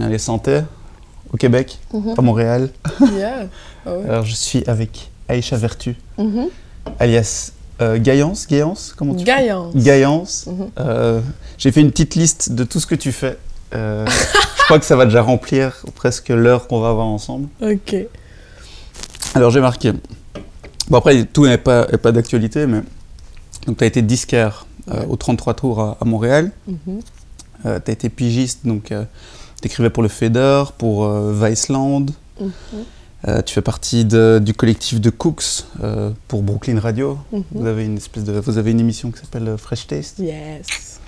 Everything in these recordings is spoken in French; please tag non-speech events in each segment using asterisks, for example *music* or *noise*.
Allez, santé au Québec, Mhm. à Montréal. Yeah. *laughs* Ah ouais. Alors, je suis avec Aïcha Vertu, Mhm. Alias euh, Gaillance. Gaillance Comment tu Gaillance. Gaillance. Mhm. Euh, J'ai fait une petite liste de tout ce que tu fais. Euh, *laughs* je crois que ça va déjà remplir presque l'heure qu'on va avoir ensemble. Ok. Alors j'ai marqué. Bon après tout n'est pas, est pas d'actualité, mais donc tu as été disquaire euh, Ouais. au 33 tours à, à Montréal. Mhm. tu as été pigiste, donc tu écrivais pour le Feder, pour Viceland. Mhm. Euh, tu fais partie de- du collectif de Cooks euh, pour Brooklyn Radio. Mhm. Vous avez une espèce de, vous avez une émission qui s'appelle euh, Fresh Taste. Yes.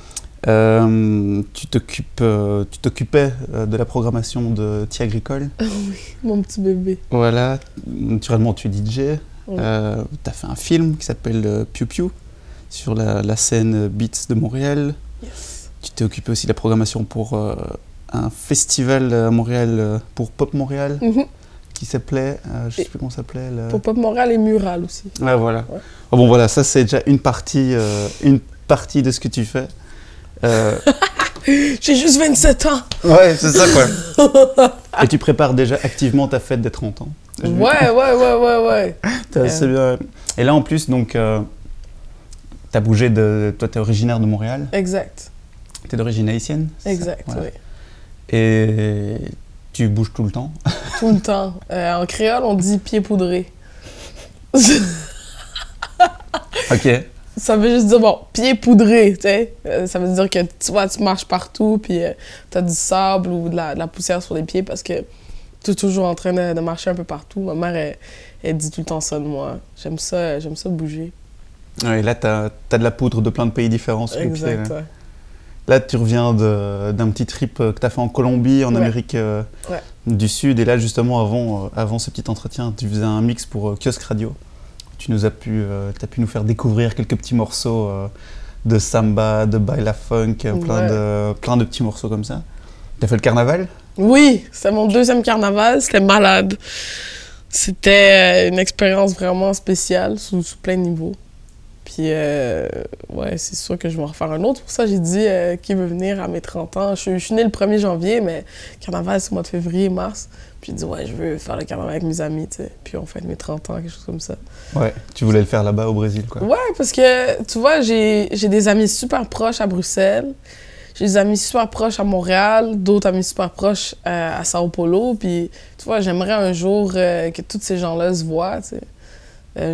Euh, tu t'occupes, tu t'occupais de la programmation de Tea Agricole. *laughs* Mon petit bébé. Voilà. Naturellement, tu es DJ. Euh, tu as fait un film qui s'appelle Piu Piu sur la, la scène Beats de Montréal. Yes. Tu t'es occupé aussi de la programmation pour un festival à Montréal, pour Pop Montréal, Mhm. Qui s'appelait, euh, je sais plus comment s'appelait. le- Pour Pop Montréal et Mural aussi. Ouais, voilà. Ouais. Oh, bon, voilà, ça c'est déjà une partie, euh, une partie de ce que tu fais. Euh, *laughs* J'ai juste 27 ans. ouais, c'est ça quoi. *laughs* Et tu prépares déjà activement ta fête des 30 ans. Ouais, ouais, ouais, ouais, ouais. *laughs* T'as assez bien. Et là en plus, donc, euh, t'as bougé de. Toi, t'es originaire de Montréal. Exact. T'es d'origine haïtienne. c'est Exact, Voilà. oui. Et tu bouges tout le temps. *laughs* Tout le temps. Euh, en créole, on dit pied poudré. *laughs* Ok. ça veut juste dire, bon, pied poudré, tu sais. Euh, ça veut dire que tu vois, tu marches partout, puis euh, t'as du sable ou de la, de la poussière sur les pieds parce que tu es toujours en train de, de marcher un peu partout. Ma mère, elle, elle dit tout le temps ça de moi. J'aime ça, j'aime ça bouger. Ouais, et là, t'as as de la poudre de plein de pays différents sur les pieds. Exact, ouais. Là, tu reviens d'un petit trip euh, que tu as fait en Colombie, en Ouais. Amérique euh, Ouais. du Sud. Et là, justement, avant, euh, avant ce petit entretien, tu faisais un mix pour euh, Kiosque Radio. Tu nous as pu, t'as pu nous faire découvrir quelques petits morceaux de samba, de baila funk, plein, Ouais. de, plein de petits morceaux comme ça. T'as fait le carnaval? Oui, c'est mon deuxième carnaval, c'était malade. C'était une expérience vraiment spéciale sous, sous plein de niveaux. Puis, euh, ouais, c'est sûr que je vais en refaire un autre. Pour ça, j'ai dit euh, qui veut venir à mes 30 ans. Je, suis- je suis née le 1er janvier, mais carnaval, c'est au mois de février, mars. Puis, j'ai dit, ouais, je veux faire le carnaval avec mes amis, tu sais. Puis, on fête mes 30 ans, quelque chose comme ça. Ouais. Tu voulais le faire là-bas au Brésil, quoi. Ouais, parce que, tu vois, j'ai j'ai des amis super proches à Bruxelles. J'ai des amis super proches à Montréal, d'autres amis super proches euh, à Sao Paulo. Puis, tu vois, j'aimerais un jour que tous ces gens-là se voient, tu sais.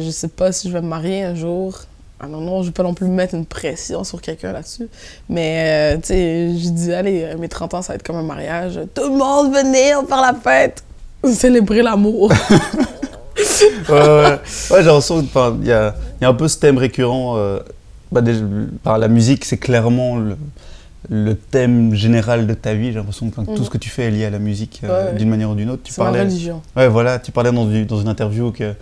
Je sais pas si je vais me marier un jour. Ah non, non, je vais pas non plus mettre une pression sur quelqu'un là-dessus. Mais, euh, tu sais, j'ai dit, allez, euh, mes 30 ans, ça va être comme un mariage. Tout le monde, venez, on faire la fête! Célébrer l'amour. *laughs* ouais, ouais. Ouais, j'ai l'impression qu'il y y a un peu ce thème récurrent. euh, bah, par la musique, c'est clairement le, le thème général de ta vie. J'ai l'impression que tout Mhm. ce que tu fais est lié à la musique euh, Ouais, d'une manière ou d'une autre. Tu C'est ma parlais, religion. ouais, voilà, tu parlais dans, dans une interview que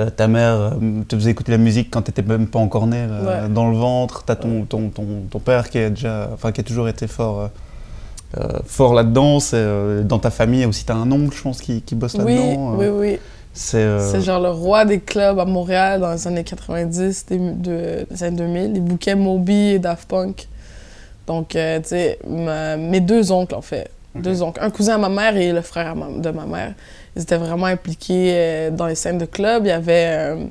euh, ta mère euh, te faisait écouter la musique quand tu n'étais même pas encore né euh, Ouais. dans le ventre. Tu as ton, ton, ton, ton père qui, est déjà, enfin, qui a toujours été fort. fort là-dedans, dans ta famille aussi, tu as un oncle, je pense, qui, qui bosse Oui, là-dedans. oui, euh, oui. C'est euh, genre le roi des clubs à Montréal dans les années 90, des, de, des années 2000. Il bouquait Moby et Daft Punk. Donc, euh, tu sais, mes deux oncles, en fait. Deux oncles. Un cousin à ma mère et le frère de ma mère. Ils étaient vraiment impliqués euh, dans les scènes de club. Il y avait... euh,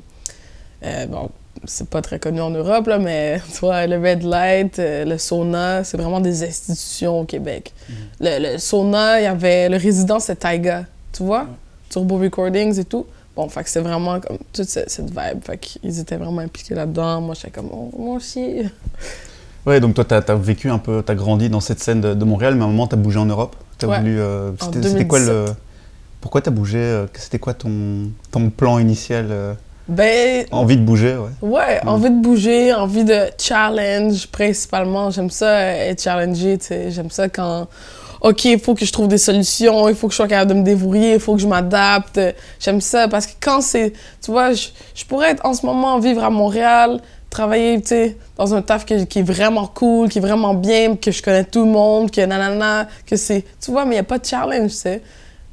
euh, bon, c'est pas très connu en Europe, là, mais *laughs* tu vois, le Red Light, euh, le sauna, c'est vraiment des institutions au Québec. Le, le sauna, il y avait... Le résident, c'était Taiga, tu vois? Turbo Recordings et tout. Bon, fait que c'est vraiment comme toute cette, cette vibe. Fait qu'ils étaient vraiment impliqués là-dedans. Moi, j'étais comme, oh, moi aussi. *laughs* Ouais, donc toi, tu as, vécu un peu, tu as grandi dans cette scène de, de Montréal, mais à un moment, tu as bougé en Europe. T'as Ouais. voulu. euh, c'était quoi le. 2017. Pourquoi tu as bougé euh, C'était quoi ton, ton plan initial euh, Ben, Envie de bouger, ouais. ouais, Mm. envie de bouger, envie de challenge principalement. J'aime ça euh, être challengé, tu sais. J'aime ça quand OK, il faut que je trouve des solutions, il faut que je sois capable de me débrouiller, il faut que je m'adapte. J'aime ça parce que quand c'est. Tu vois, je, je pourrais être en ce moment vivre à Montréal, travailler, tu sais, dans un taf qui, qui est vraiment cool, qui est vraiment bien, que je connais tout le monde, que nanana, que c'est. Tu vois, mais il n'y a pas de challenge, tu sais.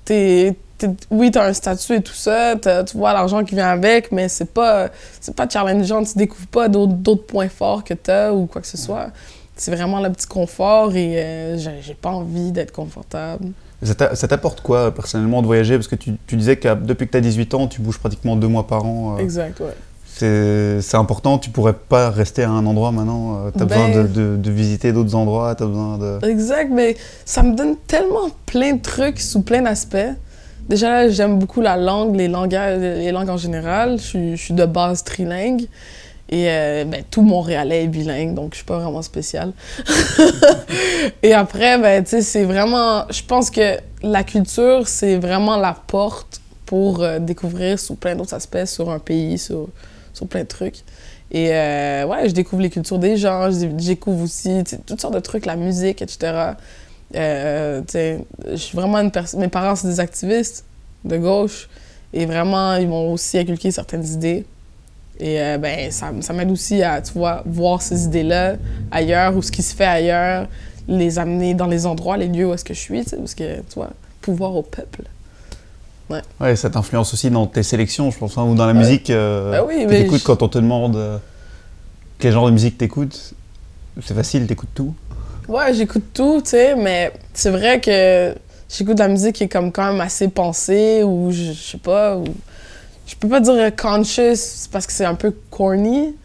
T'es- t'es- oui, tu as un statut et tout ça, t'as- tu vois l'argent qui vient avec, mais c'est pas, c'est pas challengeant, tu découvres pas d'autres d'autres points forts que tu as ou quoi que ce soit. C'est vraiment le petit confort et euh, j'ai j'ai pas envie d'être confortable. Ça t'a- ça t'apporte quoi personnellement de voyager? Parce que tu, tu disais que depuis que tu as 18 ans, tu bouges pratiquement deux mois par an. euh, Exact, ouais. C'est important, tu pourrais pas rester à un endroit maintenant. tu as Ben- besoin de, de- de visiter d'autres endroits, tu as besoin de. Exact, mais ça me donne tellement plein de trucs sous plein d'aspects. Déjà, j'aime beaucoup la langue, les, langages, les langues en général. Je suis, je suis de base trilingue. Et euh, ben, tout Montréalais est bilingue, donc je suis pas vraiment spéciale. *laughs* et après, ben, tu sais, c'est vraiment... Je pense que la culture, c'est vraiment la porte pour euh, découvrir sous plein d'autres aspects sur un pays, sur, sur plein de trucs. Et euh, ouais, je découvre les cultures des gens, je découvre aussi toutes sortes de trucs, la musique, etc. Euh, je suis vraiment une personne. Mes parents, c'est des activistes de gauche. Et vraiment, ils m'ont aussi inculqué certaines idées. Et euh, ben, ça, ça m'aide aussi à, tu vois, voir ces idées-là ailleurs ou ce qui se fait ailleurs, les amener dans les endroits, les lieux où est-ce que je suis, parce que, tu vois, pouvoir au peuple. Ouais, ça t'influence aussi dans tes sélections, je pense, hein, ou dans la Ouais. musique. euh, Ben oui, mais je- quand on te demande euh, quel genre de musique t'écoutes. C'est facile, t'écoutes tout. Ouais, j'écoute tout, tu sais, mais c'est vrai que j'écoute de la musique qui est comme quand même assez pensée ou je, je sais pas, ou je peux pas dire conscious parce que c'est un peu corny,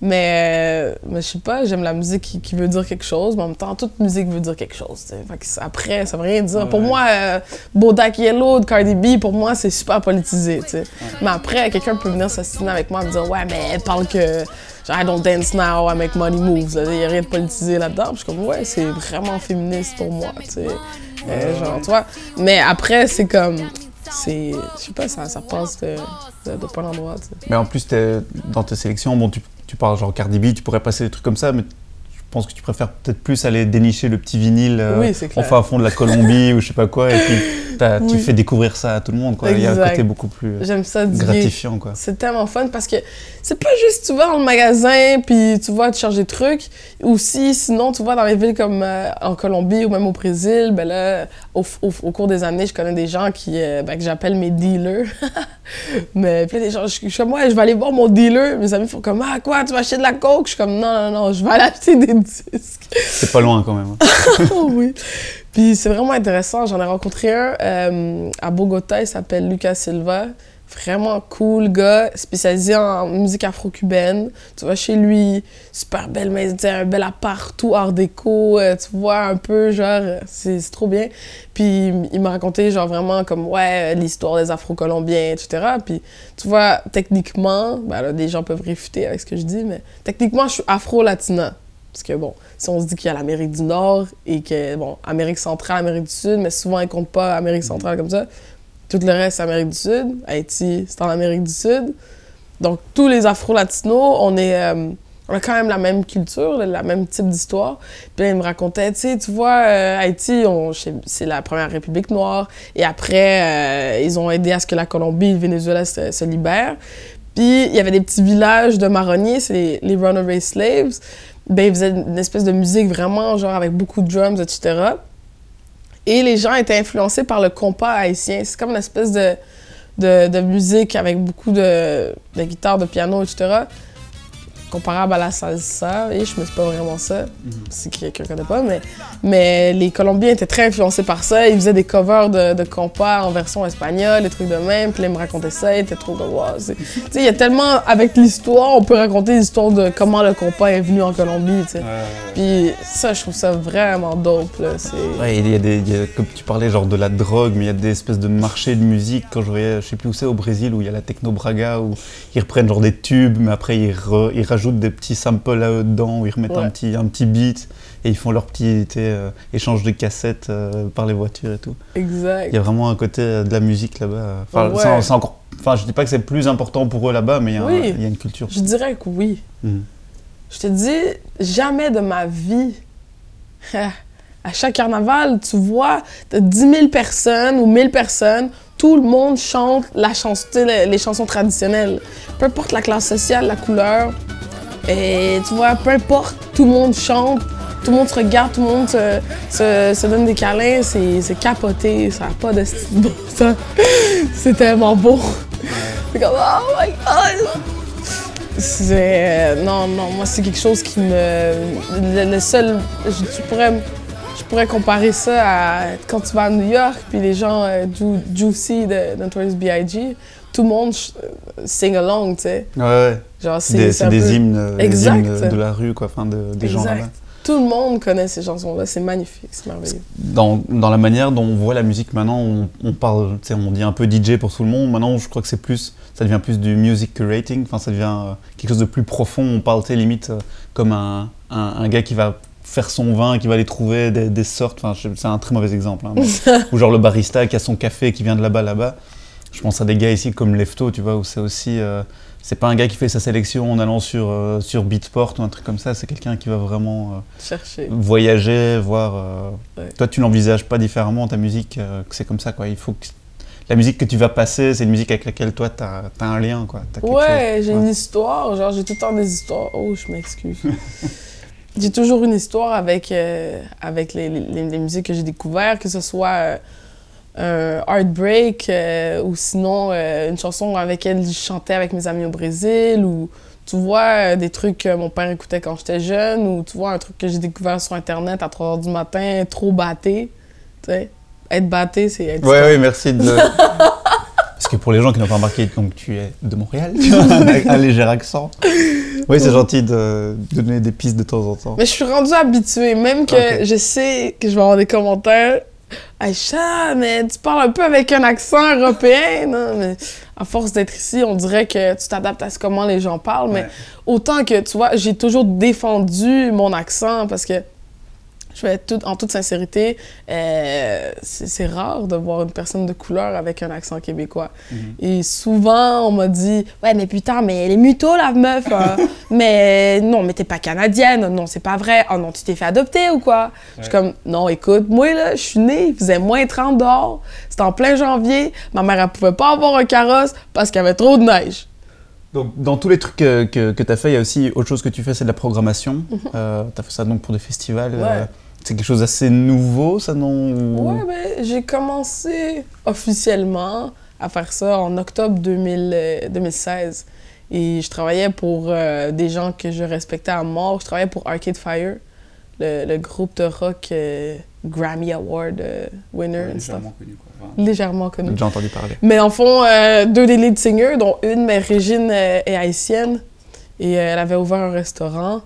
mais, euh, mais je sais pas, j'aime la musique qui, qui veut dire quelque chose, mais en même temps, toute musique veut dire quelque chose. Fait que après, ça veut rien dire. Pour moi, euh, Bodak Yellow de Cardi B, pour moi, c'est super politisé. Mais après, quelqu'un peut venir s'assiner avec moi et me dire, ouais, mais elle parle que genre, I don't dance now, I make money moves. Il n'y a rien de politisé là-dedans. Je suis comme, ouais, c'est vraiment féministe pour moi, tu. Euh, genre, tu vois. Mais après, c'est comme, c'est, je sais pas, ça, ça passe de, de, de pas l'endroit. Mais en plus, dans tes sélections, bon, tu, tu parles genre Cardi B, tu pourrais passer des trucs comme ça, mais pense que tu préfères peut-être plus aller dénicher le petit vinyle euh, Oui, clair. enfin à fond de la Colombie *laughs* ou je sais pas quoi, et puis t'as- tu Oui. fais découvrir ça à tout le monde. Quoi. Il y a un côté beaucoup plus euh, J'aime ça gratifiant. Quoi. C'est tellement fun parce que c'est pas juste tu vas dans le magasin puis tu vas te chercher des trucs. Aussi, sinon, tu vas dans les villes comme euh, en Colombie ou même au Brésil, ben là, au, au- au cours des années, je connais des gens qui, euh, ben, que j'appelle mes dealers. *laughs* Mais puis là, des gens, je, je suis comme, ouais, je vais aller voir mon dealer. Mes amis font comme, ah, quoi, tu vas acheter de la coke? Je suis comme, non, non, non, je vais aller acheter des C'est pas loin quand même. hein. *laughs* Oh oui. Puis c'est vraiment intéressant. J'en ai rencontré un euh, à Bogota. Il s'appelle Lucas Silva. Vraiment cool gars, spécialisé en musique afro-cubaine. Tu vois, chez lui, super belle maison, un bel appart, tout art déco. euh, tu vois, un peu, genre, c'est c'est trop bien. Puis il m'a raconté, genre, vraiment comme, ouais, l'histoire des Afro-Colombiens, etc. Puis tu vois, techniquement, ben là, des gens peuvent réfuter avec ce que je dis, mais techniquement, je suis afro-latina. Parce que, bon, si on se dit qu'il y a l'Amérique du Nord et que, bon, Amérique centrale, Amérique du Sud, mais souvent, ils comptent pas Amérique centrale comme ça. Tout le reste, c'est Amérique du Sud. Haïti, c'est en Amérique du Sud. Donc, tous les Afro-Latinos, on est... euh, on a quand même la même culture, le la même type d'histoire. Puis là, il me racontait, tu sais, tu vois, euh, Haïti, c'est c'est la première république noire. Et après, euh, ils ont aidé à ce que la Colombie et le Venezuela se, se libèrent. Puis il y avait des petits villages de marronniers, c'est les, les runaway slaves. Ben, ils faisaient une espèce de musique vraiment, genre avec beaucoup de drums, etc. Et les gens étaient influencés par le compas haïtien. C'est comme une espèce de, de, de musique avec beaucoup de, de guitare, de piano, etc. Comparable à la salsa, et je me pas vraiment ça, si quelqu'un connaît pas, mais, mais les Colombiens étaient très influencés par ça. Ils faisaient des covers de, de compas en version espagnole, des trucs de même, puis là, ils me racontaient ça, ils étaient trop comme wow, Tu sais, il y a tellement, avec l'histoire, on peut raconter l'histoire de comment le compas est venu en Colombie, tu sais. Puis ça, je trouve ça vraiment dope, là. C'est... Ouais, il y a des, il y a- comme tu parlais, genre de la drogue, mais il y a des espèces de marchés de musique. Quand je voyais, je sais plus où c'est, au Brésil, où il y a la techno braga, où ils reprennent genre des tubes, mais après ils, re- ils rajoutent des petits samples là dedans, où ils remettent Ouais. un, petit, un petit beat, et ils font leur petit euh, échange de cassettes euh, par les voitures et tout. Exact. Il y a vraiment un côté euh, de la musique là-bas. Enfin, Ouais. c'est- c'est encore. Enfin, je dis pas que c'est plus important pour eux là-bas, mais il y, a un- Oui. il y a une culture. Je dirais que oui. Mhm. Je te dis, jamais de ma vie, *laughs* À chaque carnaval, tu vois, t'as 10 000 personnes ou 1000 personnes, tout le monde chante la chanson, tu sais, les, chansons traditionnelles. Peu importe la classe sociale, la couleur. Et tu vois, peu importe, tout le monde chante, tout le monde se regarde, tout le monde se, se- se donne des câlins. C'est capoté, ça n'a pas de style bon sens. *laughs* C'est tellement beau. C'est comme, oh my god! C'est. euh, non, non, moi, c'est quelque chose qui me. Le, le seul. Je, je pourrais, je pourrais comparer ça à quand tu vas à New York, puis les gens euh, Ju- Juicy de Notorious B.I.G., tout le monde sing along, tu sais. Ouais, ouais. Genre, C'est des, peu- hymnes, euh, des Exact. hymnes de la rue, quoi, enfin, de- des gens Exact. là-bas. Tout le monde connaît ces chansons-là, c'est magnifique, c'est merveilleux. Dans, dans la manière dont on voit la musique maintenant, on, on parle, tu sais, on dit un peu DJ pour tout le monde. Maintenant, je crois que c'est plus, ça devient plus du music curating. Enfin, ça devient euh, quelque chose de plus profond. On parle, tu sais, limite euh, comme un, un, un gars qui va faire son vin, qui va aller trouver des, des sortes. Enfin, c'est un très mauvais exemple. hein, mais- *laughs* Ou genre le barista qui a son café qui vient de là-bas, là-bas. Je pense à des gars ici comme Lefto, tu vois, où c'est aussi. euh, c'est pas un gars qui fait sa sélection en allant sur, euh, sur Beatport ou un truc comme ça. C'est quelqu'un qui va vraiment. euh, Chercher. voyager, voir. Ouais. Toi, tu l'envisages pas différemment, ta musique, que c'est comme ça, quoi. Il faut que la musique que tu vas passer, c'est une musique avec laquelle toi, tu as, un lien, quoi. Ouais, j'ai Ouais. une histoire, genre j'ai tout le temps des histoires. Oh, je m'excuse. *laughs* j'ai toujours une histoire avec, euh, avec les, les- les musiques que j'ai découvertes, que ce soit euh, un Heartbreak euh, ou sinon une chanson avec laquelle je chantais avec mes amis au Brésil ou tu vois des trucs que mon père écoutait quand j'étais jeune ou tu vois un truc que j'ai découvert sur internet à 3h du matin, trop batté. Tu sais, être batté, c'est être Ouais, ouais, merci de. *laughs* Parce que pour les gens qui n'ont pas remarqué, donc tu es de Montréal, tu *laughs* avec un léger accent. Oui, c'est gentil de, de donner des pistes de temps en temps. Mais je suis rendue habituée, même que je sais que je vais avoir des commentaires. Aïcha, mais tu parles un peu avec un accent européen, non? Mais à force d'être ici, on dirait que tu t'adaptes à ce comment les gens parlent. Mais Ouais. autant que, tu vois, j'ai toujours défendu mon accent parce que, je vais tout, en toute sincérité, euh, c'est rare de voir une personne de couleur avec un accent québécois. Mhm. Et souvent, on m'a dit Ouais, mais putain, mais elle est muto, la meuf. hein. *laughs* mais non, mais t'es pas canadienne. Non, c'est pas vrai. Oh non, tu t'es fait adopter ou quoi? Je suis comme Non, écoute, moi, là, je suis née, il faisait moins 30 dehors. C'était en plein janvier. Ma mère, elle pouvait pas avoir un carrosse parce qu'il y avait trop de neige. Donc, dans tous les trucs que, que, tu as fait, il y a aussi autre chose que tu fais, c'est de la programmation. tu as fait ça donc pour des festivals. Ouais. euh, c'est quelque chose d'assez nouveau, ça, non ou- Ouais, ben, j'ai commencé officiellement à faire ça en octobre 2000, euh, 2016. Et je travaillais pour euh, des gens que je respectais à mort. Je travaillais pour Arcade Fire, le, le groupe de rock euh, Grammy Award euh, winner and stuff. connu, quoi. Légèrement connu. J'ai déjà entendu parler. Mais en fond, euh, deux des lead singers, dont une, mais Régine euh, est haïtienne. Et euh, elle avait ouvert un restaurant.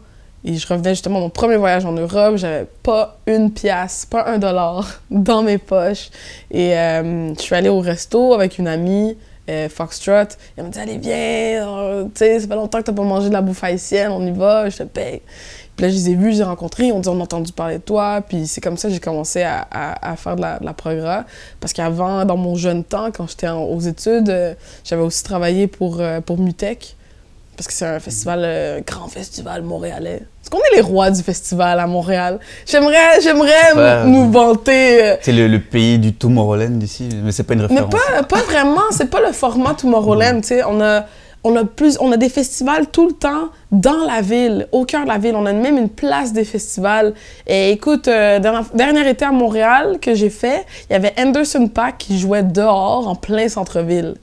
Et je revenais justement mon premier voyage en Europe. J'avais pas une pièce, pas un dollar *laughs* dans mes poches. Et euh, je suis allée au resto avec une amie, euh, Foxtrot. Elle m'a dit Allez, viens, euh, tu sais, ça fait longtemps que t'as pas mangé de la bouffe haïtienne, on y va, je te paye. Puis là, je les ai vus, je les ai rencontrés, ils ont dit On a entendu parler de toi. Puis c'est comme ça que j'ai commencé à, à- faire de la, de la progra. Parce qu'avant, dans mon jeune temps, quand j'étais aux études, euh, j'avais aussi travaillé pour, euh, pour Mutech. Parce que c'est un festival, euh, grand festival montréalais. Qu'on est les rois du festival à Montréal? J'aimerais, j'aimerais nous vanter. euh, C'est le, le pays du Tomorrowland ici, mais c'est pas une mais référence. pas, pas vraiment, c'est pas le format Tomorrowland, tu sais. On a, on, a plus, on a des festivals tout le temps dans la ville, au cœur de la ville. On a même une place des festivals. Et écoute, euh, dernier, dernier été à Montréal que j'ai fait, il y avait Anderson Paak qui jouait dehors, en plein centre-ville.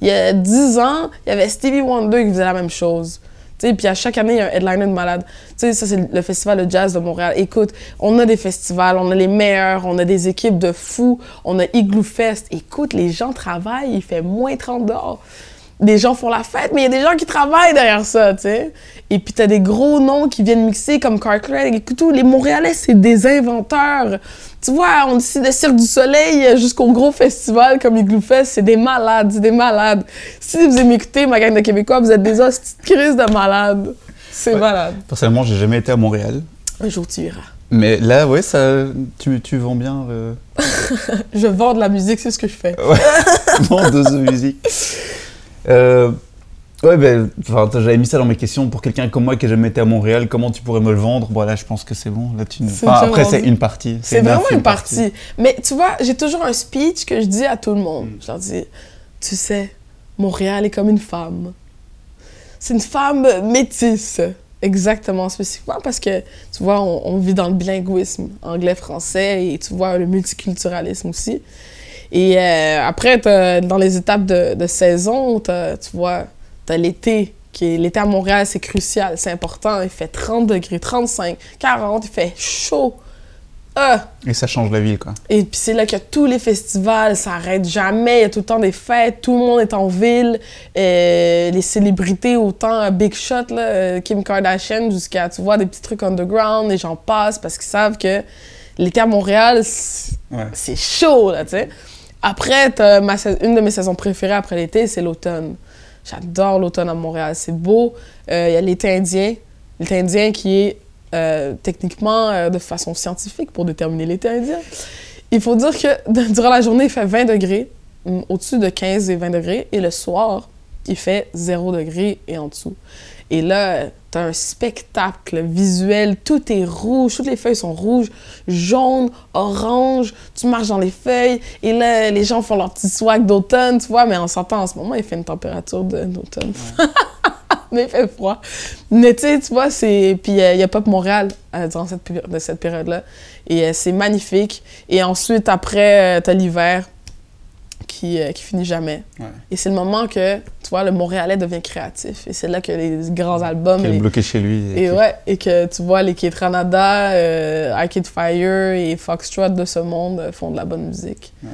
Il y a 10 ans, il y avait Stevie Wonder qui faisait la même chose. Puis à chaque année, il y a un headliner de malade. Tu sais, ça, c'est le festival de jazz de Montréal. Écoute, on a des festivals, on a les meilleurs, on a des équipes de fous, on a Igloo Fest. Écoute, les gens travaillent, il fait moins 30 dehors. Des gens font la fête, mais il y a des gens qui travaillent derrière ça, tu sais. Et puis, t'as des gros noms qui viennent mixer comme Carl Craig. Écoute, les Montréalais, c'est des inventeurs. Tu vois, on dit de Cirque du Soleil jusqu'au gros festival comme Igloo Fest, c'est des malades, c'est des malades. Si vous m'écoutez, ma gang de Québécois, vous êtes des hosties de crise de malades. C'est Ouais. malade. Personnellement, j'ai jamais été à Montréal. Un jour, tu iras. Mais là, ouais, ça, tu, tu vends bien le *laughs* Je vends de la musique, c'est ce que je fais. *laughs* vendeuse de musique. *laughs* Euh, Ouais, ben, j'avais mis ça dans mes questions. Pour quelqu'un comme moi qui n'a jamais été à Montréal, comment tu pourrais me le vendre? Bon, là, je pense que c'est bon. Là, tu... C'est enfin, déjà après, c'est une partie. C'est vraiment une partie. Mais tu vois, j'ai toujours un speech que je dis à tout le monde. Je leur dis, tu sais, Montréal est comme une femme. C'est une femme métisse. Exactement, spécifiquement parce que, tu vois, on, on vit dans le bilinguisme anglais-français et tu vois le multiculturalisme aussi. Et euh, après, t'as- dans les étapes de, de saison, t'as- tu vois, tu as l'été. L'été à Montréal, c'est crucial, c'est important. Il fait 30 degrés, 35, 40, il fait chaud. Ah! Et ça change la ville, quoi. Et puis c'est là qu'il y a tous les festivals, ça arrête jamais, il y a tout le temps des fêtes, tout le monde est en ville, euh, les célébrités, autant euh, Big Shot, là, Kim Kardashian, jusqu'à, tu vois, des petits trucs underground, les gens passent parce qu'ils savent que l'été à Montréal, c'est Ouais. c'est chaud, là, tu sais. Après, une de mes saisons préférées après l'été, c'est l'automne. J'adore l'automne à Montréal, c'est beau. Euh, Il y a l'été indien, l'été indien qui est euh, techniquement, euh, de façon scientifique, pour déterminer l'été indien. Il faut dire que *laughs* durant la journée, il fait 20 degrés, hum, au-dessus de 15 et 20 degrés, et le soir, il fait 0 degrés et en dessous. Et là, un spectacle visuel, tout est rouge, toutes les feuilles sont rouges, jaunes, orange, tu marches dans les feuilles, et là, les gens font leur petit swag d'automne, tu vois, mais en sortant en ce moment, il fait une température d'automne. *laughs* mais il fait froid. Mais tu sais, tu vois, c'est... Puis euh, il y a Pop Montréal euh, durant cette, péri- de cette période-là, et euh, c'est magnifique. Et ensuite, après, t'as l'hiver qui, euh, qui finit jamais. Ouais. Et c'est le moment que, tu vois, le Montréalais devient créatif. Et c'est là que les grands albums... Qui est les- bloqué chez lui. et ouais, et que tu vois, les Kate Ranada, euh, Arcade Fire et Foxtrot de ce monde font de la bonne musique. Ouais.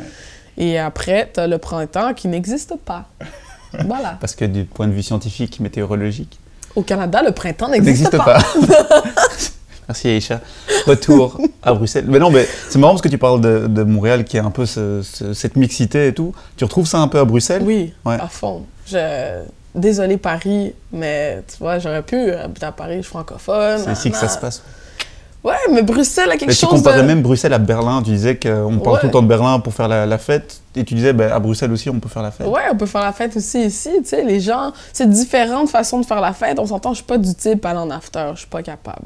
Et après, t'as le printemps qui n'existe pas. *laughs* voilà. Parce que du point de vue scientifique, météorologique, Au Canada, le printemps n'existe pas. pas. *laughs* Merci Aïcha. Retour à Bruxelles. Mais non, mais c'est marrant parce que tu parles de, de Montréal qui est un peu ce- ce- cette mixité et tout. Tu retrouves ça un peu à Bruxelles? Oui, Ouais. à fond. Je... Désolée Paris, mais tu vois, j'aurais pu habiter à Paris, je suis francophone. C'est ici que ça se passe. Ouais, mais Bruxelles a quelque Mais tu chose comparais de... même Bruxelles à Berlin. Tu disais qu'on parle Ouais. tout le temps de Berlin pour faire la, la fête. Et tu disais, ben, à Bruxelles aussi, on peut faire la fête. Ouais, on peut faire la fête aussi ici, tu sais, les gens, c'est différentes façons de faire la fête. On s'entend, je suis pas du type à en after, je suis pas capable.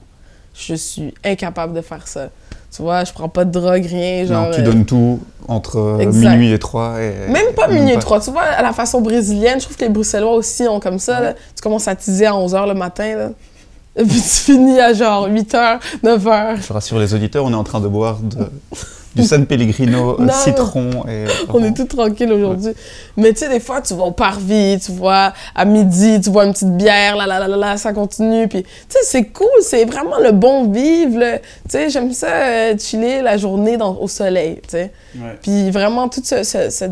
Je suis incapable de faire ça. Tu vois, je prends pas de drogue, rien, genre... non, tu euh, donnes tout entre euh, Exact. minuit et 3. Et, Même pas et minuit et trois. Tu vois, à la façon brésilienne, je trouve que les Bruxellois aussi ont comme ça. là. Tu commences à teaser à 11h le matin, là. Et *laughs* puis tu finis à genre 8h, 9h. Je rassure les auditeurs, on est en train de boire de- *laughs* du San Pellegrino euh, Non. citron. Et, *laughs* On est tout tranquille aujourd'hui. Mais tu sais, des fois, tu vas au parvis, tu vois, à midi, tu bois une petite bière, là, là, là, là, là, ça continue. Puis, tu sais, c'est cool, c'est vraiment le bon vivre. Tu sais, j'aime ça, euh, chiller la journée dans- au soleil, tu sais. Ouais. Puis vraiment, tout ce... ce- ce-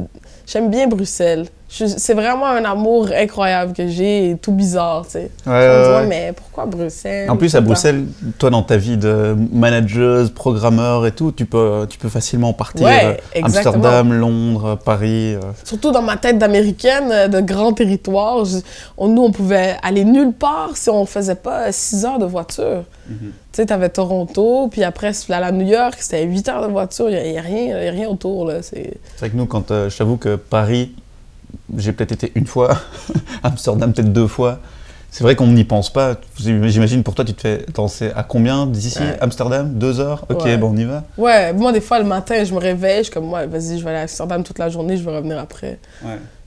J'aime bien Bruxelles. C'est vraiment un amour incroyable que j'ai, tout bizarre, tu sais. Ouais, mais pourquoi Bruxelles? En plus, à? Bruxelles, toi, dans ta vie de manageuse, programmeur et tout, tu peux, tu peux facilement partir Ouais, euh. Amsterdam, Londres, Paris. euh. Surtout dans ma tête d'américaine, euh, de grand territoire, je- on- nous, on pouvait aller nulle part si on faisait pas 6 heures de voiture. Tu sais, t'avais Toronto, puis après, aller à New York, c'était 8 heures de voiture, il n'y a, rien- y a rien autour, là. C'est... C'est vrai que nous, quand euh, je t'avoue que Paris, j'ai peut-être été une fois, *laughs* Amsterdam peut-être deux fois. C'est vrai qu'on n'y pense pas. J'imagine pour toi, tu te fais danser à combien d'ici Ouais. Amsterdam? Deux heures? Ok, Ouais. bon, on y va. Ouais, moi, des fois, le matin, je me réveille, je suis comme, ouais, vas-y, je vais aller à Amsterdam toute la journée, je vais revenir après.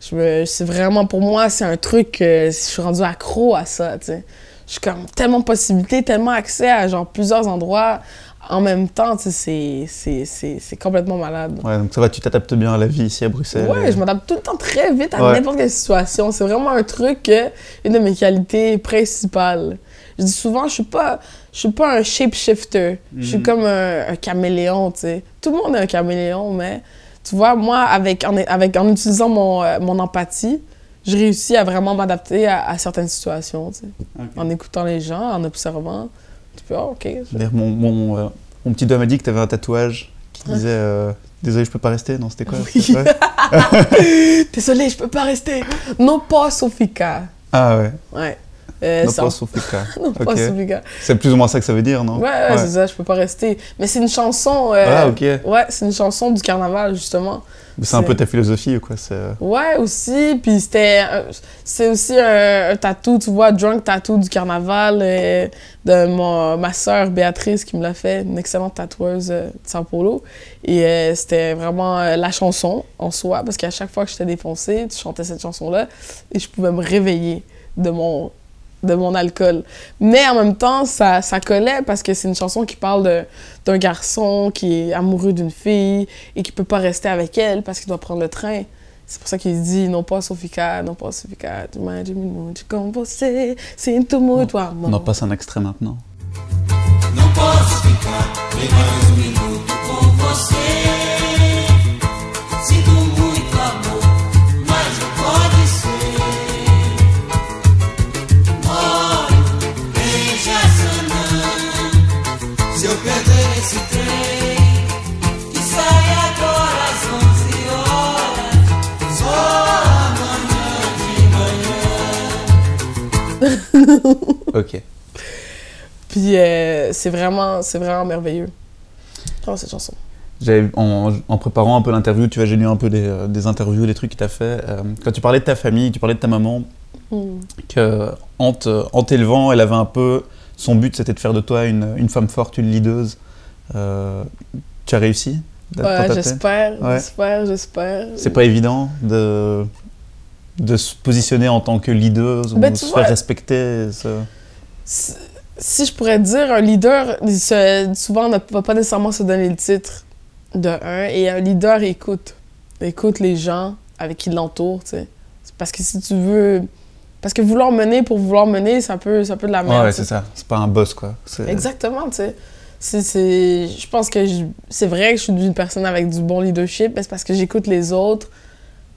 Je me- C'est vraiment, pour moi, c'est un truc, que je suis rendue accro à ça, tu sais. Je suis comme tellement de possibilités, tellement accès à genre plusieurs endroits en même temps, c'est- complètement malade. Ouais, donc ça va, tu t'adaptes bien à la vie ici à Bruxelles. Ouais, je m'adapte tout le temps très vite à Ouais. n'importe quelle situation. C'est vraiment un truc, une de mes qualités principales. Je dis souvent, je suis pas, je suis pas un shapeshifter. Je suis Mhm. comme un, un caméléon, tu sais. Tout le monde est un caméléon, mais tu vois, moi, avec, en, avec, en utilisant mon, euh, mon empathie, je réussis à vraiment m'adapter à, à certaines situations, tu sais. Ok. En écoutant les gens, en observant. Peux, ah, OK. Mon, mon, euh, mon petit doigt m'a dit que tu avais un tatouage qui disait euh, Désolé, je peux pas rester. Non, c'était quoi Oui. *laughs* Désolée, je peux pas rester. Non pas Sofika. Ah ouais. Ouais. Euh, Non *laughs* Ok. Sofika. C'est plus ou moins ça que ça veut dire, non? Ouais, ouais, c'est ça, je peux pas rester. Mais c'est une chanson. euh, Ah, ok. Ouais, c'est une chanson du carnaval, justement. C'est un peu ta philosophie ou quoi c'est... euh, Ouais, aussi. Puis c'était. C'est aussi un, un tatou, tu vois, drunk tattoo du carnaval euh, de mon, ma sœur Béatrice qui me l'a fait, une excellente tatoueuse de Sao Paulo. Et euh, c'était vraiment euh, la chanson en soi, parce qu'à chaque fois que j'étais défoncée, tu chantais cette chanson-là et je pouvais me réveiller de mon, de mon alcool. Mais en même temps, ça, ça collait parce que c'est une chanson qui parle d'un garçon qui est amoureux d'une fille et qui peut pas rester avec elle parce qu'il doit prendre le train. C'est pour ça qu'il dit non pas Sofika, non pas Sofika, tu m'as dit muito com você, sinto muito amor. On en passe un extrait maintenant. Um minuto com você. *laughs* Ok. Puis euh, c'est vraiment, c'est vraiment merveilleux. Oh, cette chanson. En, en préparant un peu l'interview, tu j'ai lu un peu des, euh, des interviews, des trucs que tu as fait. Euh, quand tu parlais de ta famille, tu parlais de ta maman, Hmm. que en t'élevant, elle avait un peu. Son but, c'était de faire de toi une, une femme forte, une leaduse. Tu as réussi? Ouais, j'espère, Ouais. j'espère, j'espère. C'est pas évident de, de se positionner en tant que leaduse Ben, ou se vois- faire respecter. ça? Si, si je pourrais dire, un leader, se- souvent, ne va pas nécessairement se donner le titre de un, et un leader écoute. Écoute les gens avec qui il l'entoure, tu sais. Parce que si tu veux... Parce que vouloir mener pour vouloir mener, ça peut, ça peut de la merde. Ouais, c'est ça. C'est pas un boss, quoi. Exactement, tu sais. Je pense que je- c'est vrai que je suis une personne avec du bon leadership, mais c'est parce que j'écoute les autres.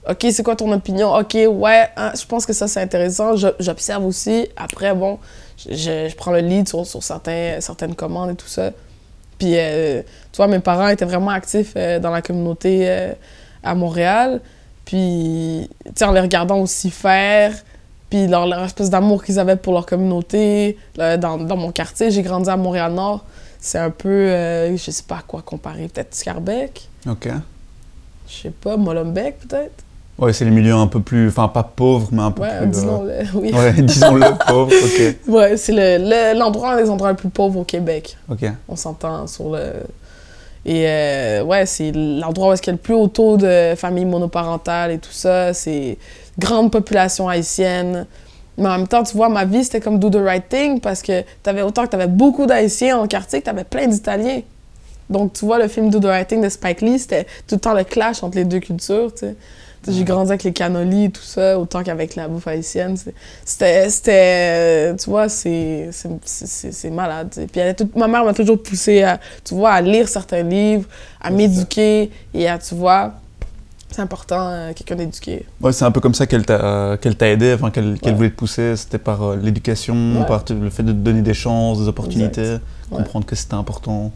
OK, c'est quoi ton opinion? OK, ouais, hein, je pense que ça, c'est intéressant. J'observe aussi. Après, bon, je, je- je prends le lead sur, sur certains, certaines commandes et tout ça. Puis, euh, tu vois, mes parents étaient vraiment actifs euh, dans la communauté euh, à Montréal. Puis, tu sais, en les regardant aussi faire, puis leur, leur espèce d'amour qu'ils avaient pour leur communauté, là, dans, dans mon quartier, j'ai grandi à Montréal-Nord. C'est un peu, euh, je sais pas à quoi comparer, peut-être Scarbeck, Ok. je sais pas, Molenbeek peut-être? Ouais, c'est les milieux un peu plus. Enfin, pas pauvres, mais un peu Ouais, plus. euh, disons-le, *laughs* oui. Ouais, disons-le, pauvres. Ok. *laughs* Ouais, c'est le- le- l'endroit, un des endroits les plus pauvres au Québec. Ok. On s'entend sur le. Et euh, ouais, c'est l'endroit où est-ce qu'il y a le plus haut taux de familles monoparentales et tout ça. C'est grande population haïtienne. Mais en même temps, tu vois, ma vie, c'était comme do the right thing parce que t'avais autant que t'avais beaucoup d'Haïtiens en quartier que t'avais plein d'Italiens. Donc, tu vois, le film Do the right thing de Spike Lee, c'était tout le temps le clash entre les deux cultures, tu sais. J'ai grandi avec les cannolis et tout ça, autant qu'avec la bouffe haïtienne. C'était, c'était, tu vois, c'est, malade. tu sais. Puis elle ma mère m'a toujours poussé à, tu vois, à lire certains livres, à m'éduquer et à, tu vois, c'est important, euh, quelqu'un d'éduqué. Ouais, c'est un peu comme ça qu'elle t'a euh, qu'elle t'a aidé, enfin, qu'elle Ouais. voulait te pousser. C'était par euh, l'éducation, Ouais. par le fait de te donner des chances, des opportunités, Ouais. comprendre que c'était important,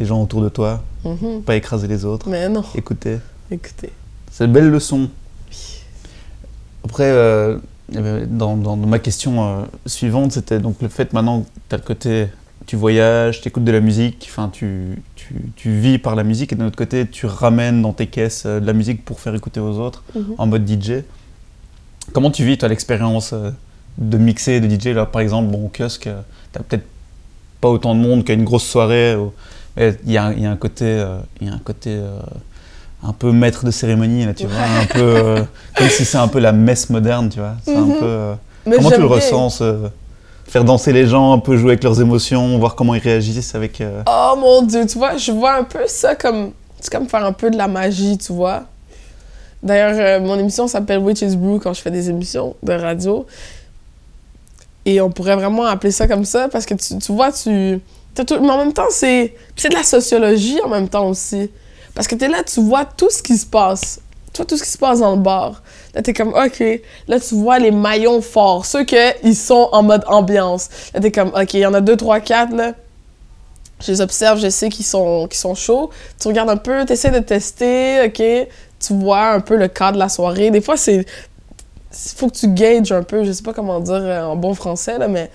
les gens autour de toi, Mhm. pas écraser les autres, Mais non, écouter. écoutez. C'est une belle leçon. Après, euh, dans, dans ma question euh, suivante, c'était donc le fait maintenant que tu as le côté, tu voyages, tu écoutes de la musique, enfin, tu, tu, tu vis par la musique, et d'un autre côté, tu ramènes dans tes caisses euh, de la musique pour faire écouter aux autres Mhm. en mode DJ. Comment tu vis, toi, l'expérience de mixer, de DJ Là, par exemple, bon, au kiosque, euh, t'as peut-être pas autant de monde qu'à une grosse soirée. Il y, a, un- il y a un côté, y a un côté un peu maître de cérémonie, là, tu vois, un peu euh, comme si c'est un peu la messe moderne, tu vois. C'est un Mhm. peu. euh, Mais comment tu le ressens ce- Faire danser les gens, un peu jouer avec leurs émotions, voir comment ils réagissent avec. euh, Oh mon dieu, tu vois, je vois un peu ça comme. C'est comme faire un peu de la magie, tu vois. D'ailleurs, euh, mon émission s'appelle Witch's Brew quand je fais des émissions de radio. Et on pourrait vraiment appeler ça comme ça parce que tu, tu vois, tu. tout- mais en même temps, c'est. C'est de la sociologie en même temps aussi. Parce que t'es là, tu vois tout ce qui se passe. Tu vois tout ce qui se passe dans le bar. Là, t'es comme, OK. Là, tu vois les maillons forts, ceux qu'ils sont en mode ambiance. Là, t'es comme, OK, il y en a deux, trois, quatre, là. Je les observe, je sais qu'ils sont, qu'ils sont chauds. Tu regardes un peu, tu essaies de tester, OK. Tu vois un peu le cadre de la soirée. Des fois, c'est. faut que tu gages un peu, je sais pas comment dire euh, en bon français, là, mais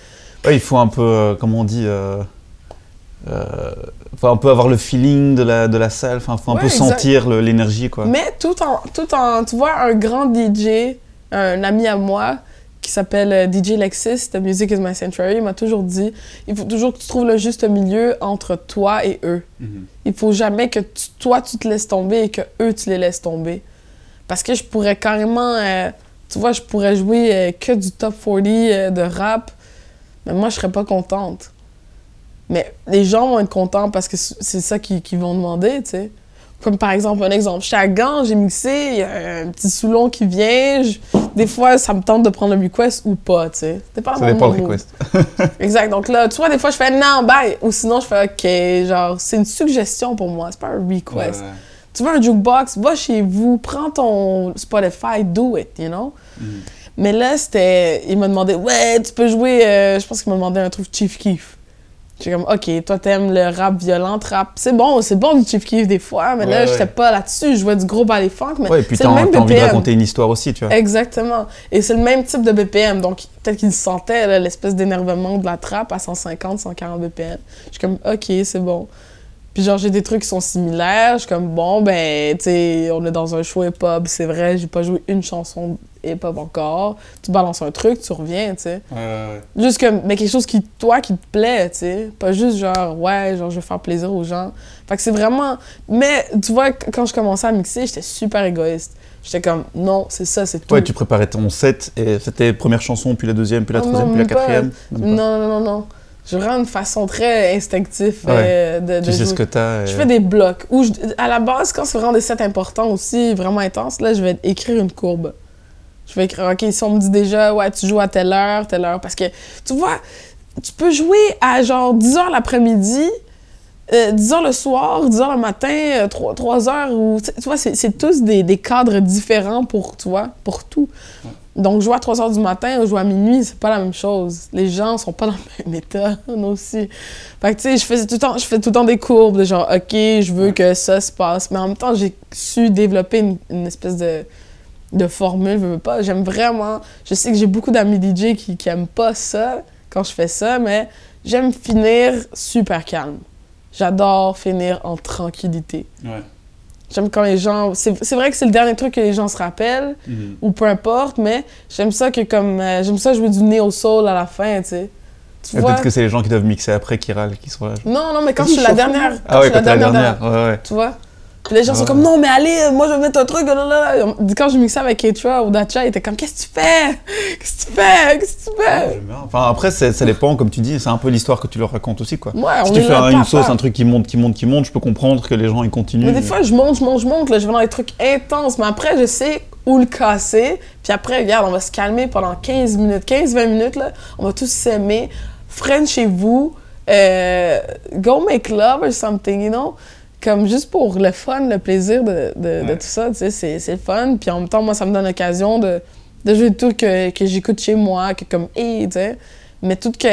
il faut un peu, euh, comment on dit, euh, euh, faut un peu avoir le feeling de la, de la salle, enfin, faut un Ouais, peu exact. sentir l'énergie, quoi. Mais tout en, tout en, tu vois, un grand DJ, un ami à moi qui s'appelle euh, DJ Lexis de Music is My Sanctuary, il m'a toujours dit, il faut toujours que tu trouves le juste milieu entre toi et eux. Il faut jamais que tu- toi, tu te laisses tomber et que eux, tu les laisses tomber. Parce que je pourrais carrément, euh, tu vois, je pourrais jouer euh, que du top 40 euh, de rap, mais moi, je serais pas contente. Mais les gens vont être contents parce que c'est ça qu'ils qu'ils vont demander, tu sais. Comme par exemple, un exemple, je suis à Gand, j'ai mixé, il y a un petit Soulon qui vient. je- Des fois, ça me tente de prendre le request ou pas, tu sais. Ça dépend le request. *laughs* Exact. Donc là, tu vois, des fois, je fais non, bye. Ou sinon, je fais OK. Genre, c'est une suggestion pour moi. C'est pas un request. Tu veux un jukebox, va chez vous, prends ton Spotify, do it, you know? Mais là, c'était. Il m'a demandé, ouais, tu peux jouer. euh, je pense qu'il m'a demandé un truc Chief Keef. J'ai comme, OK, toi, t'aimes le rap violent, rap. C'est bon, c'est bon du Chief Keef des fois, mais là, Ouais, j'étais pas là-dessus. Je jouais du gros ballet funk, mais Ouais, et puis c'est t'as le même t'as envie de BPM. raconter une histoire aussi, tu vois. Exactement. Et c'est le même type de BPM. Donc, peut-être qu'il sentait l'espèce d'énervement de la trappe à 150, 140 BPM. Je suis comme, OK, c'est bon. Puis, genre, j'ai des trucs qui sont similaires. Je suis comme, bon, ben, tu sais, on est dans un show hip-hop. C'est vrai, j'ai pas joué une chanson hip-hop encore. Tu balances un truc, tu reviens, tu sais. Juste comme, mais quelque chose qui, toi, qui te plaît, tu sais. Pas juste genre, ouais, genre, je veux faire plaisir aux gens. Fait que c'est vraiment. Mais, tu vois, quand je commençais à mixer, j'étais super égoïste. J'étais comme, non, c'est ça, c'est tout. Ouais, tu préparais ton set et c'était première chanson, puis la deuxième, puis la non, troisième, puis la quatrième. Pas. Non, non, non, non. J'ai vraiment une façon très instinctive Ouais. euh, de, de Tu sais jouer. ce que t'as. et- Je fais des blocs. Ou à la base, quand c'est vraiment des sets importants aussi, vraiment intenses, là, je vais écrire une courbe. Je vais écrire, OK, si on me dit déjà, ouais, tu joues à telle heure, telle heure. Parce que, tu vois, tu peux jouer à genre 10 h l'après-midi, euh, 10 h le soir, 10 h le matin, euh, 3, 3 heures. Ou, tu vois, c'est c'est tous des, des cadres différents pour, tu vois, pour tout. Donc, jouer à 3 heures du matin ou jouer à minuit, c'est pas la même chose. Les gens sont pas *laughs* dans le même état, nous aussi. Fait que, tu sais, je faisais tout le temps, je fais tout le temps des courbes de genre, OK, je veux que ça se passe. Mais en même temps, j'ai su développer une, une espèce de, de formule, je veux pas. J'aime vraiment. Je sais que j'ai beaucoup d'amis DJ qui, qui aiment pas ça quand je fais ça, mais j'aime finir super calme. J'adore finir en tranquillité. Ouais. J'aime quand les gens. C'est c'est vrai que c'est le dernier truc que les gens se rappellent, ou peu importe, mais j'aime ça que comme. euh, j'aime ça jouer du neo soul à la fin, tu sais. Tu Et vois? Peut-être que c'est les gens qui doivent mixer après qui râlent, qui sont là. genre. Non, non, mais quand je suis la dernière. quand Ah ouais, je suis quand t'es la dernière. Ouais, ouais. tu vois? Puis les gens sont comme, non, mais allez, moi je vais mettre un truc. là, là, là. Quand je mixais avec Keitra ou Dacha, ils étaient comme, qu'est-ce que tu fais? Qu'est-ce que tu fais? Qu'est-ce que tu fais? Bien. Enfin, après, ça dépend, comme tu dis, c'est un peu l'histoire que tu leur racontes aussi, quoi. Ouais, Si tu fais une sauce, un truc qui monte, qui monte, qui monte, je peux comprendre que les gens ils continuent. Mais des fois, je monte, je monte, je monte, là, je vais dans des trucs intenses, mais après, je sais où le casser. Puis après, regarde, on va se calmer pendant 15 minutes, 15-20 minutes, là. On va tous s'aimer. French chez vous. euh, go make love or something, you know? Comme juste pour le fun, le plaisir de, de, tout ça, tu sais, c'est fun. Puis en même temps, moi, ça me donne l'occasion de, de jouer des trucs que, que j'écoute chez moi, que comme, hey, tu sais. Mais tout que.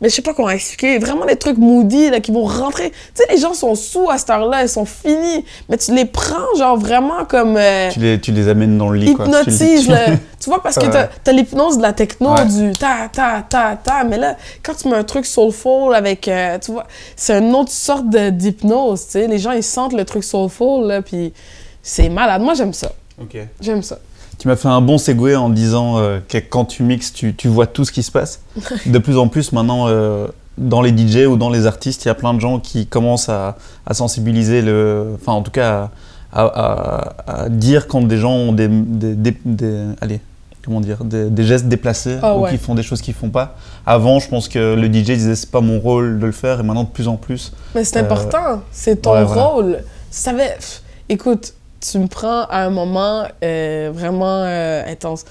Mais je sais pas comment expliquer. Vraiment des trucs moody là, qui vont rentrer. Tu sais, les gens sont sous à cette heure-là, ils sont finis. Mais tu les prends, genre vraiment comme. euh, Tu les, tu les amènes dans le lit, quoi. Tu hypnotise. *laughs* tu- vois, parce que t'as as, l'hypnose de la techno, Ouais. du ta, ta, ta, ta. Mais là, quand tu mets un truc soulful avec. euh, tu vois, c'est une autre sorte de- d'hypnose, tu sais. Les gens, ils sentent le truc soulful, là, puis c'est malade. Moi, j'aime ça. Ok. J'aime ça. Tu m'as fait un bon segue en disant euh, que quand tu mixes, tu, tu vois tout ce qui se passe. *laughs* De plus en plus maintenant, euh, dans les DJ ou dans les artistes, il y a plein de gens qui commencent à, à sensibiliser le. Enfin, en tout cas, à, à- à dire quand des gens ont des. des, des- des- allez, comment dire Des, des gestes déplacés Ah ou ouais. qui font des choses qu'ils font pas. Avant, je pense que le DJ disait c'est pas mon rôle de le faire et maintenant, de plus en plus. Mais c'est Euh, important. C'est ton ouais, rôle. T'avais- pff, Écoute, tu me prends à un moment euh, vraiment euh, intense.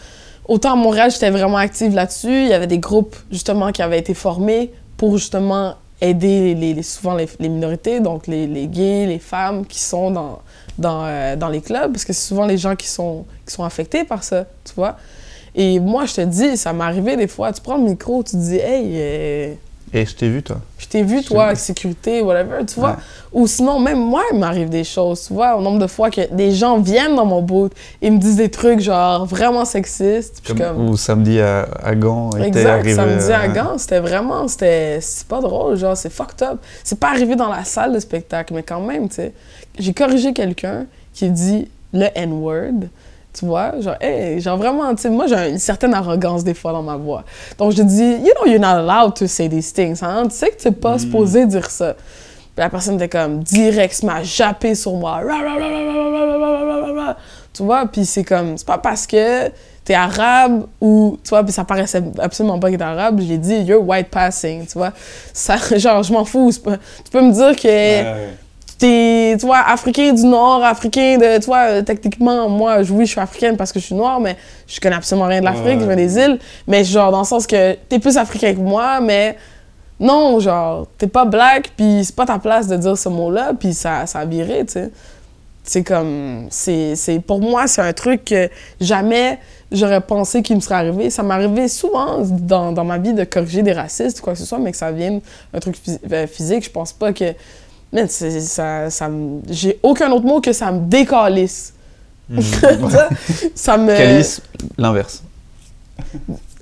Autant à Montréal, j'étais vraiment active là-dessus. Il y avait des groupes, justement, qui avaient été formés pour, justement, aider les, souvent les, minorités, donc les, les gays, les femmes qui sont dans, dans, euh, dans les clubs, parce que c'est souvent les gens qui sont, qui sont affectés par ça, tu vois. Et moi, je te dis, ça m'est arrivé des fois, tu prends le micro, tu te dis, hey, Et je t'ai vu, toi. Je t'ai vu, toi, avec sécurité, whatever, tu vois. Ouais. Ou sinon, même moi, il m'arrive des choses, tu vois, au nombre de fois que des gens viennent dans mon boot et me disent des trucs, genre, vraiment sexistes. Comme, comme... Ou samedi à, à Gand. Exact, arrivé, samedi à euh, Gand, c'était vraiment, c'était, pas drôle, genre, c'est fucked up. C'est pas arrivé dans la salle de spectacle, mais quand même, tu sais. J'ai corrigé quelqu'un qui dit le N-word, tu vois? Genre, hey, genre vraiment, tu sais, moi, j'ai une certaine arrogance des fois dans ma voix. Donc, je dis, you know, you're not allowed to say these things. Tu sais que tu n'es pas supposé dire ça. Puis la personne était comme direct, m'a jappé sur moi. Tu vois? Puis c'est comme, c'est pas parce que t'es arabe ou, tu vois, puis ça paraissait absolument pas que t'es arabe, j'ai dit, you're white passing, tu vois. Ça, genre, je m'en fous. Tu peux me dire que t'es, tu vois, africain du Nord, africain de, tu vois, euh, techniquement, moi, je- oui, je suis africaine parce que je suis noire, mais je connais absolument rien de l'Afrique, Ouais. je viens des îles. Mais genre, dans le sens que t'es plus africain que moi, mais non, genre, t'es pas black, puis c'est pas ta place de dire ce mot-là, puis ça, ça a viré, tu sais. C'est comme, c'est, c'est, pour moi, c'est un truc que jamais j'aurais pensé qu'il me serait arrivé. Ça m'est arrivé souvent dans, dans ma vie de corriger des racistes ou quoi que ce soit, mais que ça vienne un truc phys- euh, physique. Je pense pas que. Man, ça, ça me- J'ai aucun autre mot que ça me décalisse. *laughs* ça, ça me. Calice, l'inverse.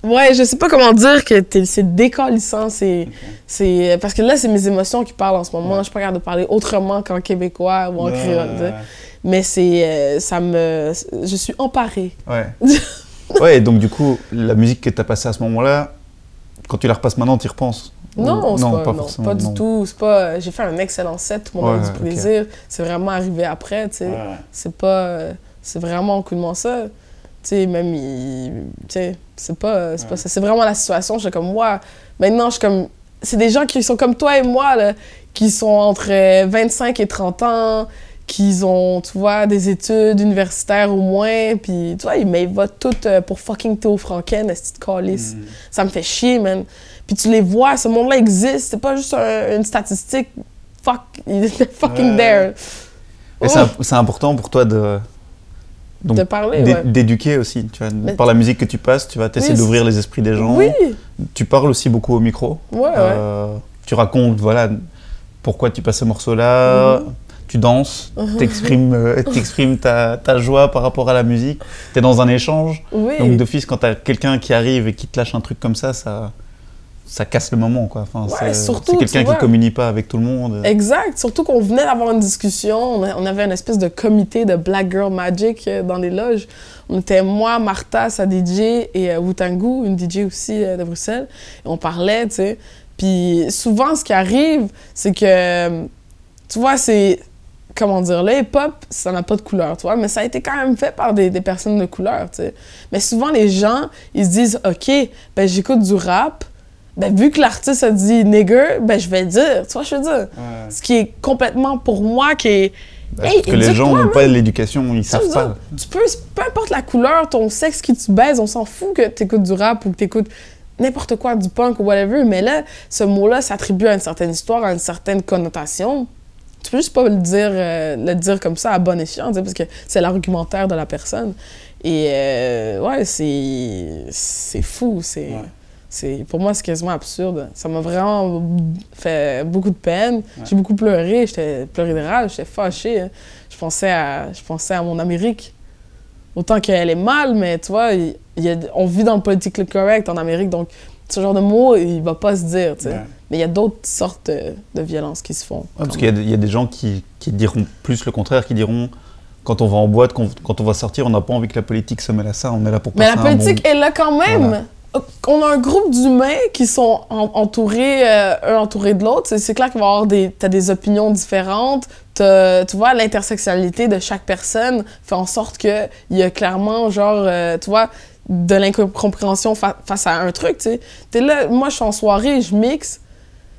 Ouais, je sais pas comment dire que c'est décalissant. C'est, c'est, parce que là, c'est mes émotions qui parlent en ce moment. Je suis pas capable de parler autrement qu'en québécois ou en créole. tu sais. Mais c'est. euh, ça me. Je suis emparée. Ouais. *laughs* ouais, donc du coup, la musique que tu as passée à ce moment-là, quand tu la repasses maintenant, tu y repenses? Non, Ou- c'est pas, non, pas du non. tout. C'est pas. J'ai fait un excellent set, tout le monde a Ouais, du plaisir. C'est vraiment arrivé après, tu sais. C'est pas. C'est vraiment aucunement ça. Tu sais, même, il- tu sais, c'est pas, c'est pas ça. C'est vraiment la situation. Je suis comme, moi, maintenant, je suis comme. C'est des gens qui sont comme toi et moi, là, qui sont entre euh, 25 et 30 ans, qui ont, tu vois, des études universitaires au moins, puis, tu vois, ils, votent tous euh, pour fucking Théo Franken, cette petite calice. Ça me fait chier, man. Puis tu les vois, ce monde-là existe. C'est pas juste un- une statistique. Fuck, *laughs* il était fucking Ouais. there. Et c'est imp- c'est important pour toi de. donc, De parler, d'é- ouais. D'éduquer aussi, tu vois. Mais- Par la musique que tu passes, tu vas essayer Oui, d'ouvrir les esprits des gens. Oui, Tu parles aussi beaucoup au micro. ouais, ouais. Euh, tu racontes, voilà, pourquoi tu passes ce morceau-là. Mhm. Tu danses, t'exprimes euh, *laughs* ta, ta joie par rapport à la musique. T'es dans un échange. oui. Donc d'office, quand t'as quelqu'un qui arrive et qui te lâche un truc comme ça, ça, ça casse le moment, quoi. Enfin, Ouais, c'est- c'est quelqu'un qui vois. communie pas avec tout le monde. Exact. Surtout qu'on venait d'avoir une discussion. On, a- on avait une espèce de comité de Black Girl Magic euh, dans les loges. On était moi, Martha, sa DJ, et euh, Wutangu, une DJ aussi euh, de Bruxelles. Et on parlait, tu sais. Puis souvent, ce qui arrive, c'est que, euh, tu vois, c'est. Comment dire, le hip-hop, ça n'a pas de couleur, tu vois, mais ça a été quand même fait par des, des personnes de couleur, tu sais. Mais souvent, les gens, ils se disent, OK, ben j'écoute du rap, ben vu que l'artiste a dit nigger, ben je vais le dire, tu vois, je veux dire? Ce qui est complètement pour moi qui est. Hey, que les gens n'ont pas l'éducation, ils savent dire, pas. Tu peux, peu importe la couleur, ton sexe qui tu baises, on s'en fout que tu écoutes du rap ou que tu écoutes n'importe quoi, du punk ou whatever, mais là, ce mot-là s'attribue à une certaine histoire, à une certaine connotation. Tu peux juste pas le dire, euh, le dire comme ça à bon escient, parce que c'est l'argumentaire de la personne. Et euh, ouais, c'est c'est fou, c'est... Ouais. C'est, pour moi, c'est quasiment absurde. Ça m'a vraiment fait beaucoup de peine. J'ai beaucoup pleuré, j'étais pleuré de rage, j'étais fâchée. hein. Je pensais à, je pensais à mon Amérique. Autant qu'elle est mal, mais tu vois, il, il y a- on vit dans le politically correct en Amérique, donc ce genre de mot, il va pas se dire, tu sais. Ouais. Mais il y a d'autres sortes de, de violences qui se font. Ouais, parce qu'il y, a des- il y a des gens qui, qui diront plus le contraire, qui diront quand on va en boîte, quand, quand on va sortir, on n'a pas envie que la politique se mêle à ça, on est là pour Mais passer la un bon- politique est là quand même. Voilà. On a un groupe d'humains qui sont en- entourés, euh, un entouré de l'autre. C'est- clair qu'il va y avoir des, des opinions différentes. Tu vois, l'intersectionnalité de chaque personne fait en sorte qu'il y a clairement, genre, euh, tu vois, de l'incompréhension fa- face à un truc, tu sais. T'es là, moi, je suis en soirée, je mixe.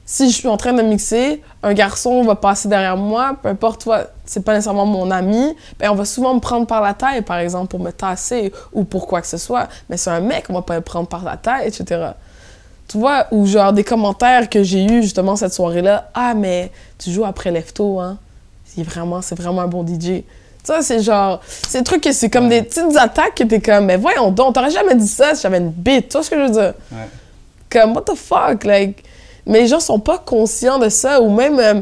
Si je suis en train de mixer, un garçon va passer derrière moi, peu importe, toi, c'est pas nécessairement mon ami, ben on va souvent me prendre par la taille, par exemple, pour me tasser ou pour quoi que ce soit. Mais c'est un mec, on va pas le prendre par la taille, etc. Tu vois, ou genre des commentaires que j'ai eu justement cette soirée-là. Ah, mais tu joues après Lefto, hein? C'est vraiment, c'est vraiment un bon DJ. Ça, c'est genre, c'est des trucs que c'est comme des petites attaques que t'es comme, mais voyons donc, t'aurais jamais dit ça si j'avais une bite, tu vois ce que je veux dire? Ouais. Comme, what the fuck, like, Mais les gens sont pas conscients de ça, ou même, euh,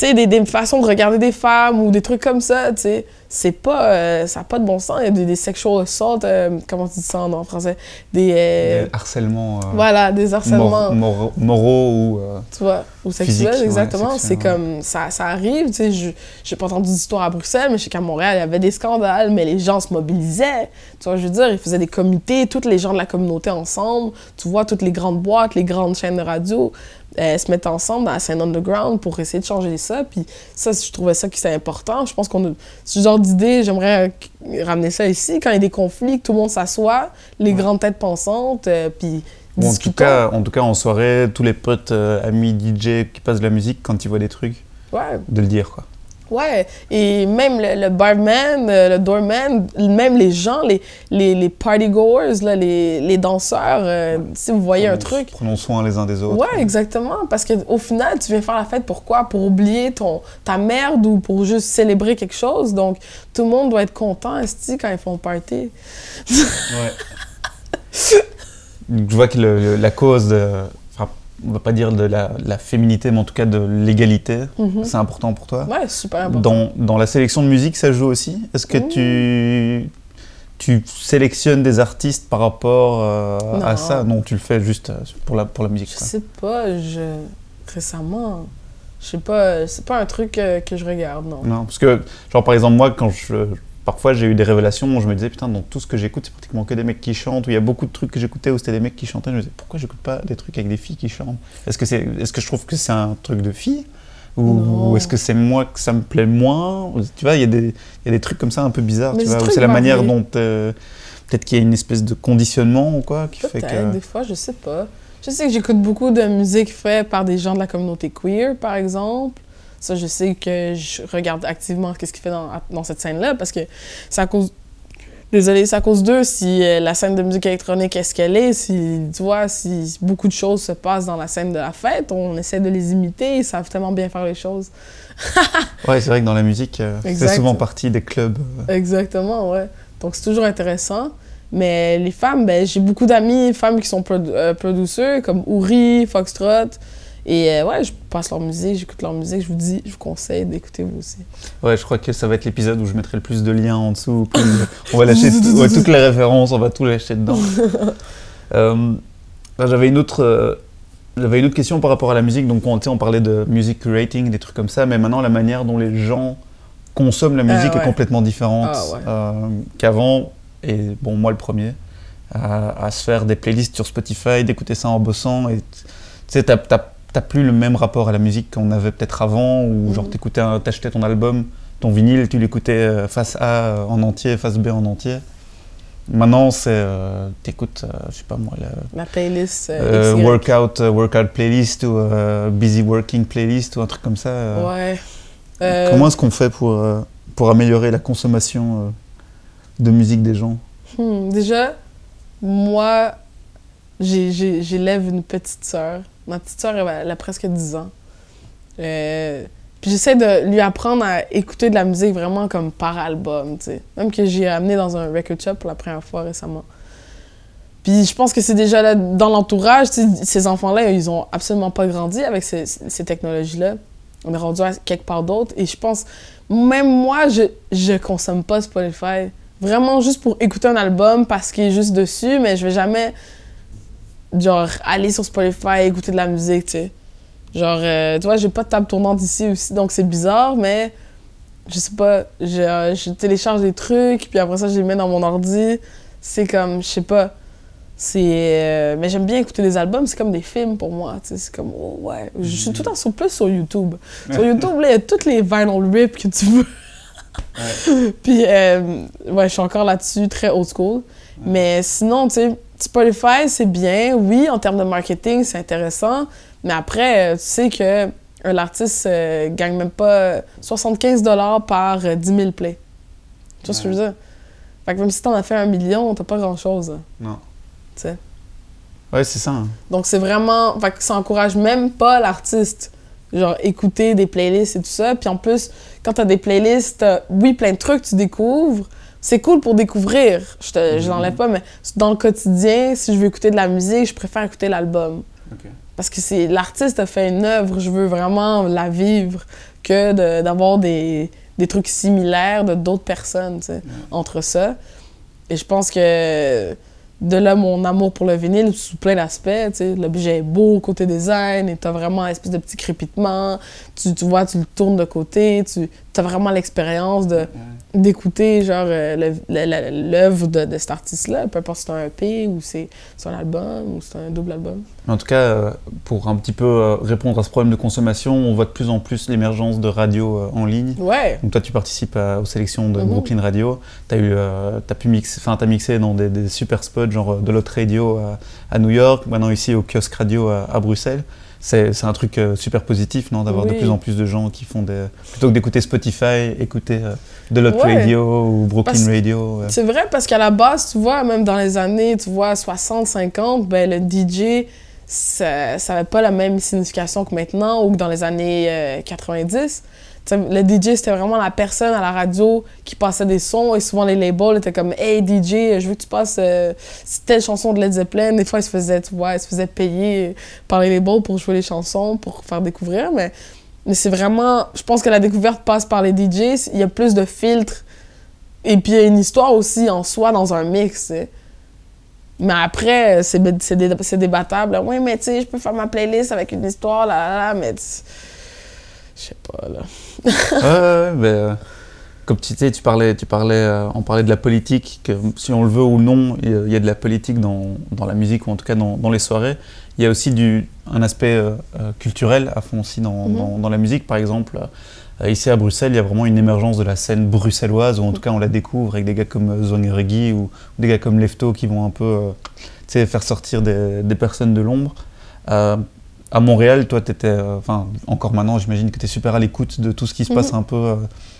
tu sais, des, des façons de regarder des femmes ou des trucs comme ça, tu sais. C'est pas. euh, ça n'a pas de bon sens. Il y a des, des sexual assault, euh, comment tu dis ça en, en français? Des. euh, Des harcèlements euh, voilà, des harcèlements. mor- mor- moraux ou. euh, tu vois, ou Physique, sexuel, ouais, exactement. c'est comme, ça, ça arrive, tu sais, je- j'ai pas entendu d'histoire à Bruxelles, mais je sais qu'à Montréal, il y avait des scandales, mais les gens se mobilisaient. Tu vois, je veux dire, ils faisaient des comités, tous les gens de la communauté ensemble, tu vois, toutes les grandes boîtes, les grandes chaînes de radio, euh, se mettent ensemble dans la scène underground pour essayer de changer ça, puis ça, je trouvais ça que c'est important. Je pense qu'on a ce genre d'idée, j'aimerais euh, ramener ça ici, quand il y a des conflits, que tout le monde s'assoit, les grandes têtes pensantes, euh, puis ou en tout, cas, en tout cas, en soirée, tous les potes, euh, amis DJ qui passent de la musique, quand ils voient des trucs, Ouais, de le dire, quoi. Ouais, et même le, le barman, euh, le doorman, même les gens, les, les, les partygoers, là, les, les danseurs, euh, si vous voyez un truc. Prenons soin les uns des autres. Ouais, exactement. Parce qu'au final, tu viens faire la fête pourquoi? Pour oublier ton, ta merde ou pour juste célébrer quelque chose? Donc, tout le monde doit être content, esti, quand ils font party. Ouais. *laughs* Je vois que le- le- la cause, de, on va pas dire de la, la féminité, mais en tout cas de l'égalité, Mhm. c'est important pour toi. Ouais, super important. Dans, dans la sélection de musique, ça joue aussi? Est-ce que tu, tu sélectionnes des artistes par rapport euh, à ça? Non, tu le fais juste euh, pour la, pour la musique. Je quoi. sais pas, je... récemment, je sais pas, c'est pas un truc euh, que je regarde, non. Non, parce que, genre, par exemple, moi, quand je. Parfois, j'ai eu des révélations où je me disais, putain, dans tout ce que j'écoute, c'est pratiquement que des mecs qui chantent, où il y a beaucoup de trucs que j'écoutais où c'était des mecs qui chantaient. Je me disais, pourquoi j'écoute pas des trucs avec des filles qui chantent? Est-ce que, c'est, est-ce que je trouve que c'est un truc de filles ou, ou est-ce que c'est moi que ça me plaît moins? Tu vois, il y, a des- il y a des trucs comme ça un peu bizarres, Mais tu c'est vois, où c'est la manière dont. euh, peut-être qu'il y a une espèce de conditionnement ou quoi qui fait que. des fois, je sais pas. Je sais que j'écoute beaucoup de musique faite par des gens de la communauté queer, par exemple. Ça, je sais que je regarde activement qu'est-ce qu'il fait dans, dans cette scène-là, parce que c'est à cause... Désolée, c'est à cause d'eux si euh, la scène de musique électronique est ce qu'elle est, si, tu vois, si beaucoup de choses se passent dans la scène de la fête, on essaie de les imiter, ils savent tellement bien faire les choses. *laughs* Ouais, c'est vrai que dans la musique, euh, c'est Exact. souvent partie des clubs. euh, Exactement, ouais. Donc, c'est toujours intéressant. Mais les femmes, ben, j'ai beaucoup d'amis femmes qui sont euh, producers, comme Uri, Foxtrot. Et euh, ouais, je passe leur musique, j'écoute leur musique. Je vous dis, je vous conseille d'écouter vous aussi. Ouais, je crois que ça va être l'épisode où je mettrai le plus de liens en dessous. On va lâcher *laughs* ouais, toutes les références, on va tout lâcher dedans. *laughs* Euh, J'avais une autre. euh, J'avais une autre question par rapport à la musique. Donc, on, on parlait de music curating, des trucs comme ça, mais maintenant, la manière dont les gens consomment la musique Ah, ouais. est complètement différente Ah, ouais. qu'avant. Et bon, moi, le premier, à, à se faire des playlists sur Spotify, d'écouter ça en bossant. Et tu sais, t'as- t'as plus le même rapport à la musique qu'on avait peut-être avant, où genre Mhm. t'écoutais t'achetais ton album, ton vinyle, tu l'écoutais euh, face A euh, en entier, face B en entier. Maintenant, c'est euh, t'écoutes, euh, je sais pas moi, la La playlist euh, workout, workout playlist ou busy working playlist ou un truc comme ça. Ouais. Comment est-ce qu'on fait pour, pour améliorer la consommation de musique des gens? Hmm, déjà, moi, j'ai- j'ai- j'élève une petite sœur. Ma petite sœur, elle, a- presque 10 ans. Euh, puis j'essaie de lui apprendre à écouter de la musique vraiment comme par album, tu sais. Même que j'ai amené dans un record shop pour la première fois récemment. Puis je pense que c'est déjà là dans l'entourage, ces enfants-là, ils ont absolument pas grandi avec ces, ces technologies-là. On est rendu à quelque part d'autre. Et je pense, même moi, je, je consomme pas Spotify. Vraiment juste pour écouter un album parce qu'il est juste dessus, mais je vais jamais, genre, aller sur Spotify, écouter de la musique, tu sais. Genre, euh, tu vois, j'ai pas de table tournante ici aussi, donc c'est bizarre, mais je sais pas, je, euh, je télécharge des trucs, puis après ça, je les mets dans mon ordi. C'est comme, je sais pas. C'est. euh, mais j'aime bien écouter des albums, c'est comme des films pour moi, tu sais. C'est comme, oh, ouais. Je suis tout le temps sur, plus sur YouTube. Sur YouTube, là, il y a toutes les vinyl rips que tu veux. *laughs* Puis, euh, ouais, je suis encore là-dessus, très old school. Mais sinon, tu sais, Spotify, c'est bien. Oui, en termes de marketing, c'est intéressant. Mais après, euh, tu sais que un artiste euh, gagne même pas 75 par euh, 10 000 plays. Tu vois ce que je veux dire? Fait que même si t'en as fait un million, t'as pas grand-chose. hein, Non. Tu sais? Ouais, c'est ça. hein. Donc, c'est vraiment. Fait que ça encourage même pas l'artiste. Genre, écouter des playlists et tout ça. Puis en plus, quand t'as des playlists, oui, plein de trucs que tu découvres. C'est cool pour découvrir. Je, te, je l'enlève pas, mais dans le quotidien, si je veux écouter de la musique, je préfère écouter l'album. Parce que c'est l'artiste a fait une œuvre, je veux vraiment la vivre que de- d'avoir des, des trucs similaires de d'autres personnes, entre ça. Et je pense que de là, mon amour pour le vinyle, sous plein d'aspects, tu sais, l'objet est beau côté design, et t'as vraiment un espèce de petit crépitement, tu, tu vois, tu le tournes de côté, tu as vraiment l'expérience de d'écouter genre euh, l'œuvre de, de cet artiste-là, peu importe si c'est un EP ou c'est un album ou c'est un double album. En tout cas, euh, pour un petit peu euh, répondre à ce problème de consommation, on voit de plus en plus l'émergence de radios en ligne. Ouais, Donc toi, tu participes à- aux sélections de Mhm. Brooklyn Radio. Tu as, pu mixer, mixé dans des, des super spots, genre de l'autre radio à, à New York, maintenant ici au kiosque radio à, à Bruxelles. C'est un truc euh, super positif, non D'avoir de plus en plus de gens qui font des... Plutôt que d'écouter Spotify, écouter euh, de Ouais. radio ou Brooklyn Parce- Radio. c'est vrai parce qu'à la base, tu vois, même dans les années, tu vois, 60, 50, ben le DJ, ça n'avait pas la même signification que maintenant ou que dans les années euh, 90. Le DJ, c'était vraiment la personne à la radio qui passait des sons et souvent les labels étaient comme Hey DJ, je veux que tu passes euh, telle chanson de Led Zeppelin. Des fois, ils se faisaient, tu vois, ils se faisaient payer par les labels pour jouer les chansons, pour faire découvrir. Mais, mais c'est vraiment, je pense que la découverte passe par les DJs. Il y a plus de filtres et puis, il y a une histoire aussi en soi dans un mix. Mais après, c'est c'est dé- c'est débattable. Oui, mais tu sais, je peux faire ma playlist avec une histoire, là, là, là, mais tu- je sais pas, là. Ouais, mais, euh, comme tu sais, tu parlais, tu parlais, euh, on parlait de la politique, que si on le veut ou non, il y a- de la politique dans, dans la musique ou en tout cas dans, dans les soirées. Il y a aussi du, un aspect euh, culturel à fond aussi dans, Mhm. dans, dans la musique. Par exemple, ici à Bruxelles, il y a vraiment une émergence de la scène bruxelloise, ou en tout cas on la découvre avec des gars comme Zwangeregi ou des gars comme Lefto qui vont un peu euh, faire sortir des, des personnes de l'ombre. Euh, à Montréal, toi, tu étais, enfin, encore maintenant, j'imagine que tu es super à l'écoute de tout ce qui se passe Mhm. un peu, euh,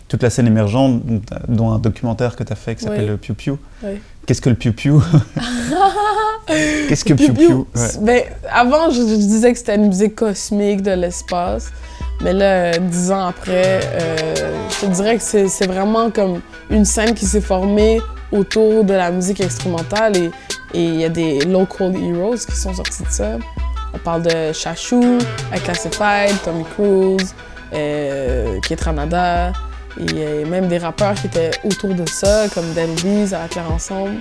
toute la scène émergente, t'as- dont un documentaire que tu as fait qui s'appelle Oui. euh, Piu Piu. Oui. Qu'est-ce que le Piu Piu? *laughs* Qu'est-ce que Piu Piu Piu Piu, Ouais. c'est- ben, avant, je, je disais que c'était une musique cosmique de l'espace. Mais là, euh, dix ans après, euh, je te dirais que c'est vraiment comme une scène qui s'est formée autour de la musique instrumentale. Et il y a des local heroes qui sont sortis de ça. On parle de Chachou, Classified, Tommy Cruise, euh, Kate Ranada. Et même des rappeurs qui étaient autour de ça, comme Delvies, à la Claire Ensemble.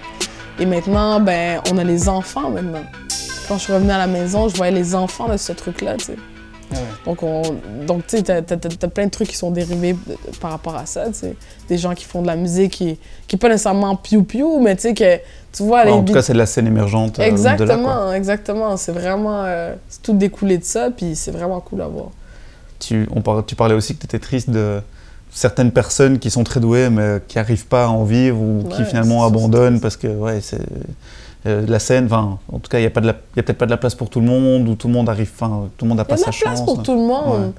Et maintenant, ben, on a les enfants maintenant. Quand je suis revenue à la maison, je voyais les enfants de ce truc-là, tu sais. Donc, on, donc tu sais, t'as, t'as- t'as- plein de trucs qui sont dérivés par rapport à ça, tu sais. Des gens qui font de la musique qui, qui est pas nécessairement piou-piou, mais tu sais, que tu vois... Ouais, les en tout cas, c'est de la scène émergente euh, de là. Exactement, quoi. exactement. C'est vraiment... euh, c'est tout découlé de ça, puis c'est vraiment cool à voir. Tu, on tu parlais aussi que tu étais triste de certaines personnes qui sont très douées mais qui n'arrivent pas à en vivre ou qui Ouais, finalement c'est ça, abandonnent parce que ouais, c'est euh, la scène, enfin, en tout cas, il n'y a, pas peut-être pas de la place pour tout le monde ou tout le monde arrive, enfin, tout le monde n'a Il y pas a de sa la place chance. pour tout le monde. Ouais.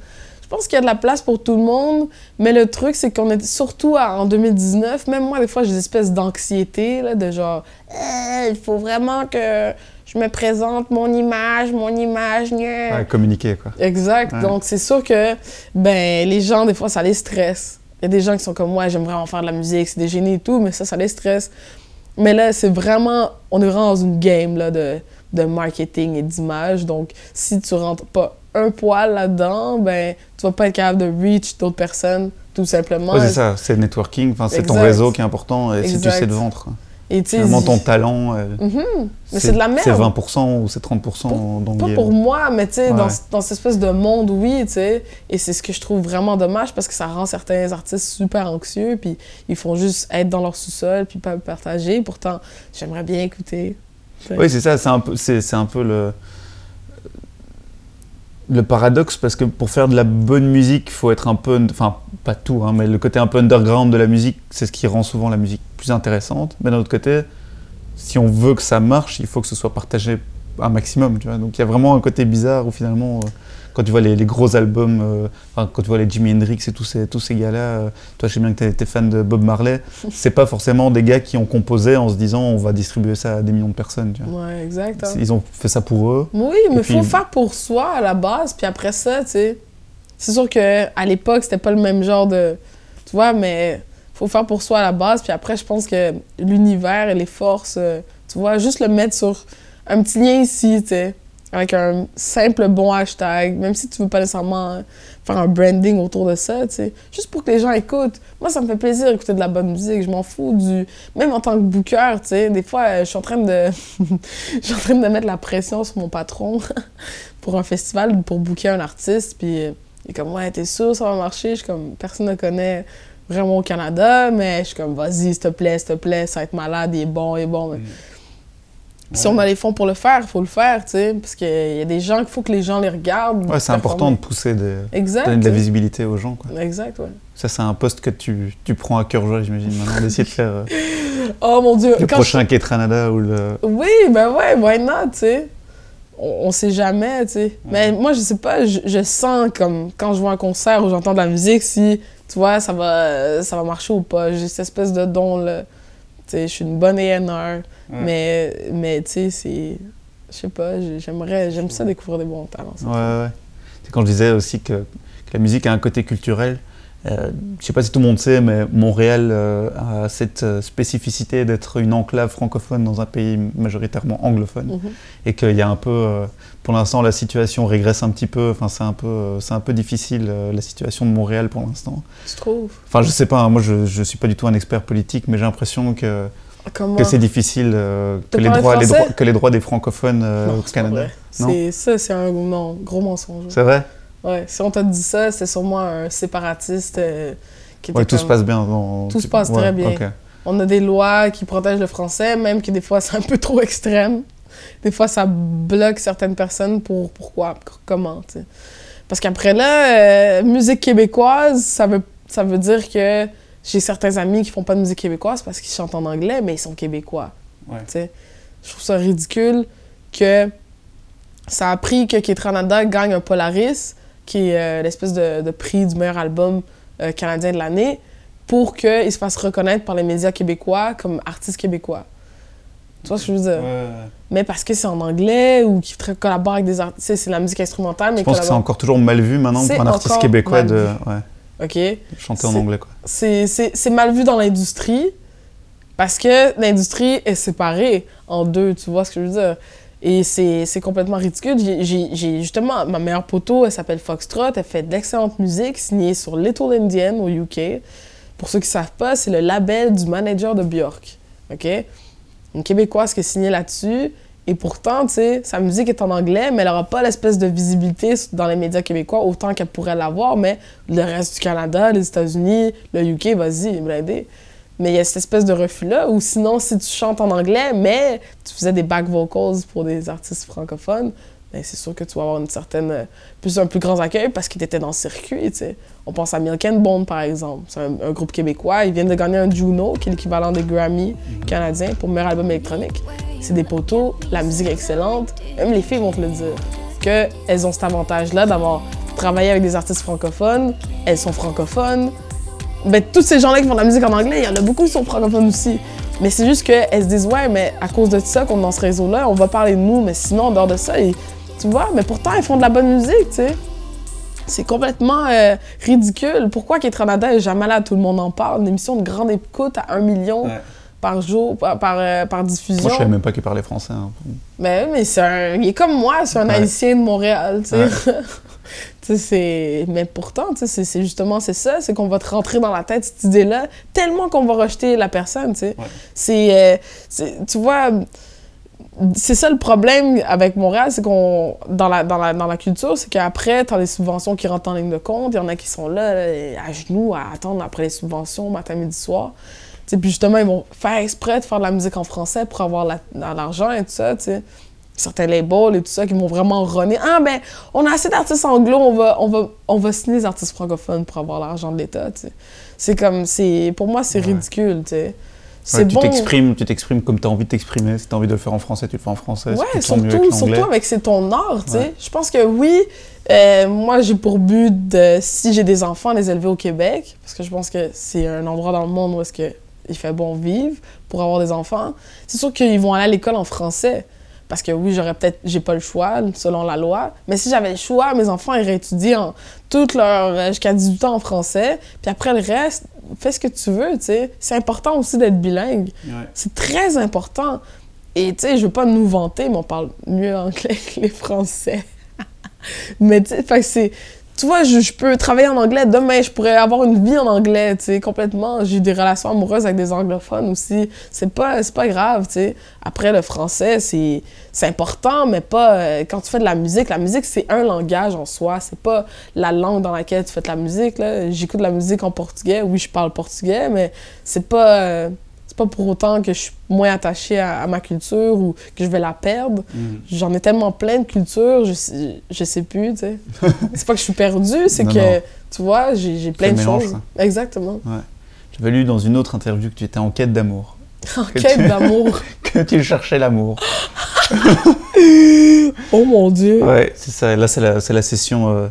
Je pense qu'il y a de la place pour tout le monde, mais le truc, c'est qu'on est surtout à- en 2019. Même moi, des fois, j'ai des espèces d'anxiété, là, de genre, Eh, il faut vraiment que je me présente mon image, mon image, gna. Ouais, communiquer quoi. Exact. Ouais. Donc, c'est sûr que ben, les gens, des fois, ça les stresse. Il y a des gens qui sont comme moi, j'aime vraiment faire de la musique, c'est des génies et tout, mais ça, ça les stresse. Mais là, c'est vraiment, on est vraiment dans une game là, de, de marketing et d'image. Donc, si tu rentres pas un poil là-dedans, ben, tu vas pas être capable de reach d'autres personnes, tout simplement. Ouais, c'est ça, c'est le networking, enfin, c'est ton Exact. réseau qui est important et si tu Exact. sais te vendre. Et Finalement, ton talent, euh, Mhm. Mais c'est de la merde. C'est 20% ou c'est 30% dans le Pas pour moi, mais tu sais, Ouais. dans, dans cette espèce de monde, oui, tu sais. Et c'est ce que je trouve vraiment dommage parce que ça rend certains artistes super anxieux, puis ils font juste être dans leur sous-sol, puis pas partager. Pourtant, j'aimerais bien écouter. Oui, c'est ça, c'est un peu, c'est un peu le, le paradoxe parce que pour faire de la bonne musique, il faut être un peu, enfin pas tout, hein, mais le côté un peu underground de la musique, c'est ce qui rend souvent la musique plus intéressante. Mais d'un autre côté, si on veut que ça marche, il faut que ce soit partagé un maximum. Donc il y a vraiment un côté bizarre où finalement, euh, quand tu vois les, les gros albums, euh, enfin, quand tu vois les Jimi Hendrix et tous ces, tous ces gars-là, euh, toi je sais bien que tu es, fan de Bob Marley, *laughs* c'est pas forcément des gars qui ont composé en se disant on va distribuer ça à des millions de personnes, tu vois. Ouais, exact. hein. Ils ont fait ça pour eux. Oui, mais puis- faut faire pour soi à la base, puis après ça, tu sais. C'est sûr que à l'époque, c'était pas le même genre de. Tu vois, mais faut faire pour soi à la base, puis après, je pense que l'univers et les forces, euh, tu vois, juste le mettre sur un petit lien ici, tu sais. Avec un simple bon hashtag, même si tu veux pas nécessairement faire un branding autour de ça, tu sais, juste pour que les gens écoutent. Moi, ça me fait plaisir d'écouter de la bonne musique, je m'en fous du... Même en tant que booker, tu sais, des fois, je suis en train de... *laughs* je suis en train de mettre la pression sur mon patron *laughs* pour un festival, pour booker un artiste, puis il est comme, ouais, t'es sûr ça va marcher? Je suis comme, personne ne connaît vraiment au Canada, mais je suis comme, vas-y, s'il te plaît, s'il te plaît, ça va être malade, il est bon, il est bon. Mm. Si on a les fonds pour le faire, il faut le faire, tu sais, parce qu'il y a des gens qu'il faut que les gens les regardent. Ouais, c'est important de pousser, de Exact. donner de la visibilité aux gens. Quoi. Exact, ouais. Ça, c'est un poste que tu, tu prends à cœur joie, j'imagine, maintenant, d'essayer de faire euh, *laughs* Oh mon Dieu. le quand prochain Ketranada ou le. je- Oui, ben ouais, why not, tu sais. On, on sait jamais, tu sais. Mais moi, je sais pas, je, je sens comme quand je vois un concert ou j'entends de la musique, si, tu vois, ça va, ça va marcher ou pas. J'ai cette espèce de don, là. Je suis une bonne A&R, mais, mais tu sais, c'est... Je sais pas, j'ai- j'aimerais, j'aime ça découvrir des bons talents. Ouais, ouais. C'est quand je disais aussi que, que la musique a un côté culturel. Euh, je sais pas si tout le monde sait, mais Montréal euh, a cette euh, spécificité d'être une enclave francophone dans un pays majoritairement anglophone. Mhm. Et qu'il y a un peu, euh, pour l'instant, la situation régresse un petit peu. Enfin, c'est un peu, c'est un peu difficile la situation de Montréal pour l'instant. Tu trouves? Enfin, je sais pas. hein, moi, je, je suis pas du tout un expert politique, mais j'ai l'impression que, Comment? que c'est difficile que, les droits, les français? droits- que les droits des francophones Non, au c'est pas Canada. vrai. Non? C'est ça, c'est un non, gros mensonge. C'est vrai? Ouais, si on t'a dit ça, c'est sûrement un séparatiste euh, qui était Ouais, tout se passe bien. Dans... Tout se passe très bien. On a des lois qui protègent le français, même que des fois *laughs* c'est un peu trop extrême. Des fois ça bloque certaines personnes pour pourquoi, pour comment, tu sais. Parce qu'après là, euh, musique québécoise, ça veut, ça veut dire que j'ai certains amis qui font pas de musique québécoise parce qu'ils chantent en anglais, mais ils sont québécois. Ouais. tu sais. Je trouve ça ridicule que ça a pris que Ketranada gagne un Polaris, qui est euh, l'espèce de, de prix du meilleur album euh, canadien de l'année, pour qu'il se fasse reconnaître par les médias québécois comme artiste québécois. Tu vois ce que je veux dire? Mais parce que c'est en anglais ou qu'il tra- collabore avec des artistes, c'est de la musique instrumentale, mais Je pense que c'est encore toujours mal vu maintenant pour un artiste québécois de, ouais, de chanter en anglais. C'est mal vu dans l'industrie parce que l'industrie est séparée en deux, tu vois ce que je veux dire? Et c'est complètement ridicule. J'ai- justement, ma meilleure poteau, elle s'appelle Foxtrot, elle fait de l'excellente musique signée sur Little Indian au UK. Pour ceux qui ne savent pas, c'est le label du manager de Björk. OK? Une Québécoise qui est signée là-dessus. Et pourtant, tu sais, sa musique est en anglais, mais elle n'aura pas l'espèce de visibilité dans les médias québécois autant qu'elle pourrait l'avoir. Mais le reste du Canada, les États-Unis, le UK, vas-y, blindé. Mais il y a cette espèce de refus-là. Ou sinon, si tu chantes en anglais, mais tu faisais des back vocals pour des artistes francophones, ben c'est sûr que tu vas avoir une certaine, euh, plus, un plus grand accueil parce qu'ils étaient dans le circuit, tu sais. On pense à Milk and Bone, par exemple. C'est un, groupe québécois. Ils viennent de gagner un Juno, qui est l'équivalent des Grammy canadiens, pour meilleur album électronique. C'est des poteaux, la musique excellente. Même les filles vont te le dire. Qu'elles ont cet avantage-là d'avoir travaillé avec des artistes francophones. Elles sont francophones. Ben, tous ces gens-là qui font de la musique en anglais, il y en a beaucoup qui sont francophones aussi. Mais c'est juste qu'elles se disent, ouais, mais à cause de ça qu'on est dans ce réseau-là, on va parler de nous, mais sinon, en dehors de ça, ils- tu vois, mais pourtant, ils font de la bonne musique, tu sais. C'est complètement euh, ridicule. Pourquoi Ketranada est jamais là, tout le monde en parle? Une émission de grande écoute à un million. Par jour, par, par, euh, par diffusion. Moi, je savais même pas qu'il parlait français. hein. Ben oui, mais c'est un... il est comme moi, c'est un Ouais. haïtien de Montréal, tu sais. Ouais. *laughs* C'est... Mais pourtant, tu sais, c'est- c'est justement c'est ça, c'est qu'on va te rentrer dans la tête cette idée-là, tellement qu'on va rejeter la personne, tu sais. Ouais. C'est, euh, c'est- Tu vois, c'est ça le problème avec Montréal, c'est qu'on... Dans la, dans la, dans la culture, c'est qu'après, t'as les subventions qui rentrent en ligne de compte, il y en a qui sont là, à genoux, à attendre après les subventions, matin, midi, soir. Puis justement, ils vont faire exprès de faire de la musique en français pour avoir la- l'argent et tout ça, tu sais. Certains labels et tout ça qui vont vraiment runner. Ah, ben, on a assez d'artistes anglo, on va, on, va, on va signer des artistes francophones pour avoir l'argent de l'État, tu sais. C'est comme, c'est... Pour moi, c'est Ouais. ridicule, tu sais. Ouais, C'est tu bon... t'exprimes, tu t'exprimes comme tu as envie de t'exprimer. Si tu as envie de le faire en français, tu le fais en français. Ouais, c'est tout le temps mieux surtout, avec surtout c'est ton art, tu sais. Ouais. Je pense que oui, euh, moi j'ai pour but de, si j'ai des enfants, les élever au Québec, parce que je pense que c'est un endroit dans le monde où est-ce que il fait bon vivre pour avoir des enfants. C'est sûr qu'ils vont aller à l'école en français. Parce que oui, j'aurais peut-être, j'ai pas le choix selon la loi. Mais si j'avais le choix, mes enfants iraient étudier en, toute leur, jusqu'à 18 ans en français. Puis après le reste, fais ce que tu veux, tu sais. C'est important aussi d'être bilingue. Ouais. C'est très important. Et tu sais, je veux pas nous vanter, mais on parle mieux anglais que les Français. *laughs* mais tu sais, c'est. Tu vois, je, peux travailler en anglais demain, je pourrais avoir une vie en anglais, tu sais, complètement. J'ai des relations amoureuses avec des anglophones aussi. C'est pas, pas grave, tu sais. Après, le français, c'est, c'est important, mais pas. euh, quand tu fais de la musique, la musique, c'est un langage en soi. C'est pas la langue dans laquelle tu fais de la musique, là. J'écoute de la musique en portugais. Oui, je parle portugais, mais c'est pas. euh, c'est pas pour autant que je suis moins attachée à, à ma culture ou que je vais la perdre. J'en ai tellement plein de cultures, je, je sais plus, tu sais. *laughs* c'est pas que je suis perdue, c'est que, non. tu vois, j'ai j'ai plein le de mélange, choses. Exactement. J'avais lu dans une autre interview que tu étais en quête d'amour. *laughs* En Que quête tu- d'amour. *laughs* Que tu cherchais l'amour. Oh mon Dieu. Ouais, c'est ça. Là, c'est la, c'est la session euh,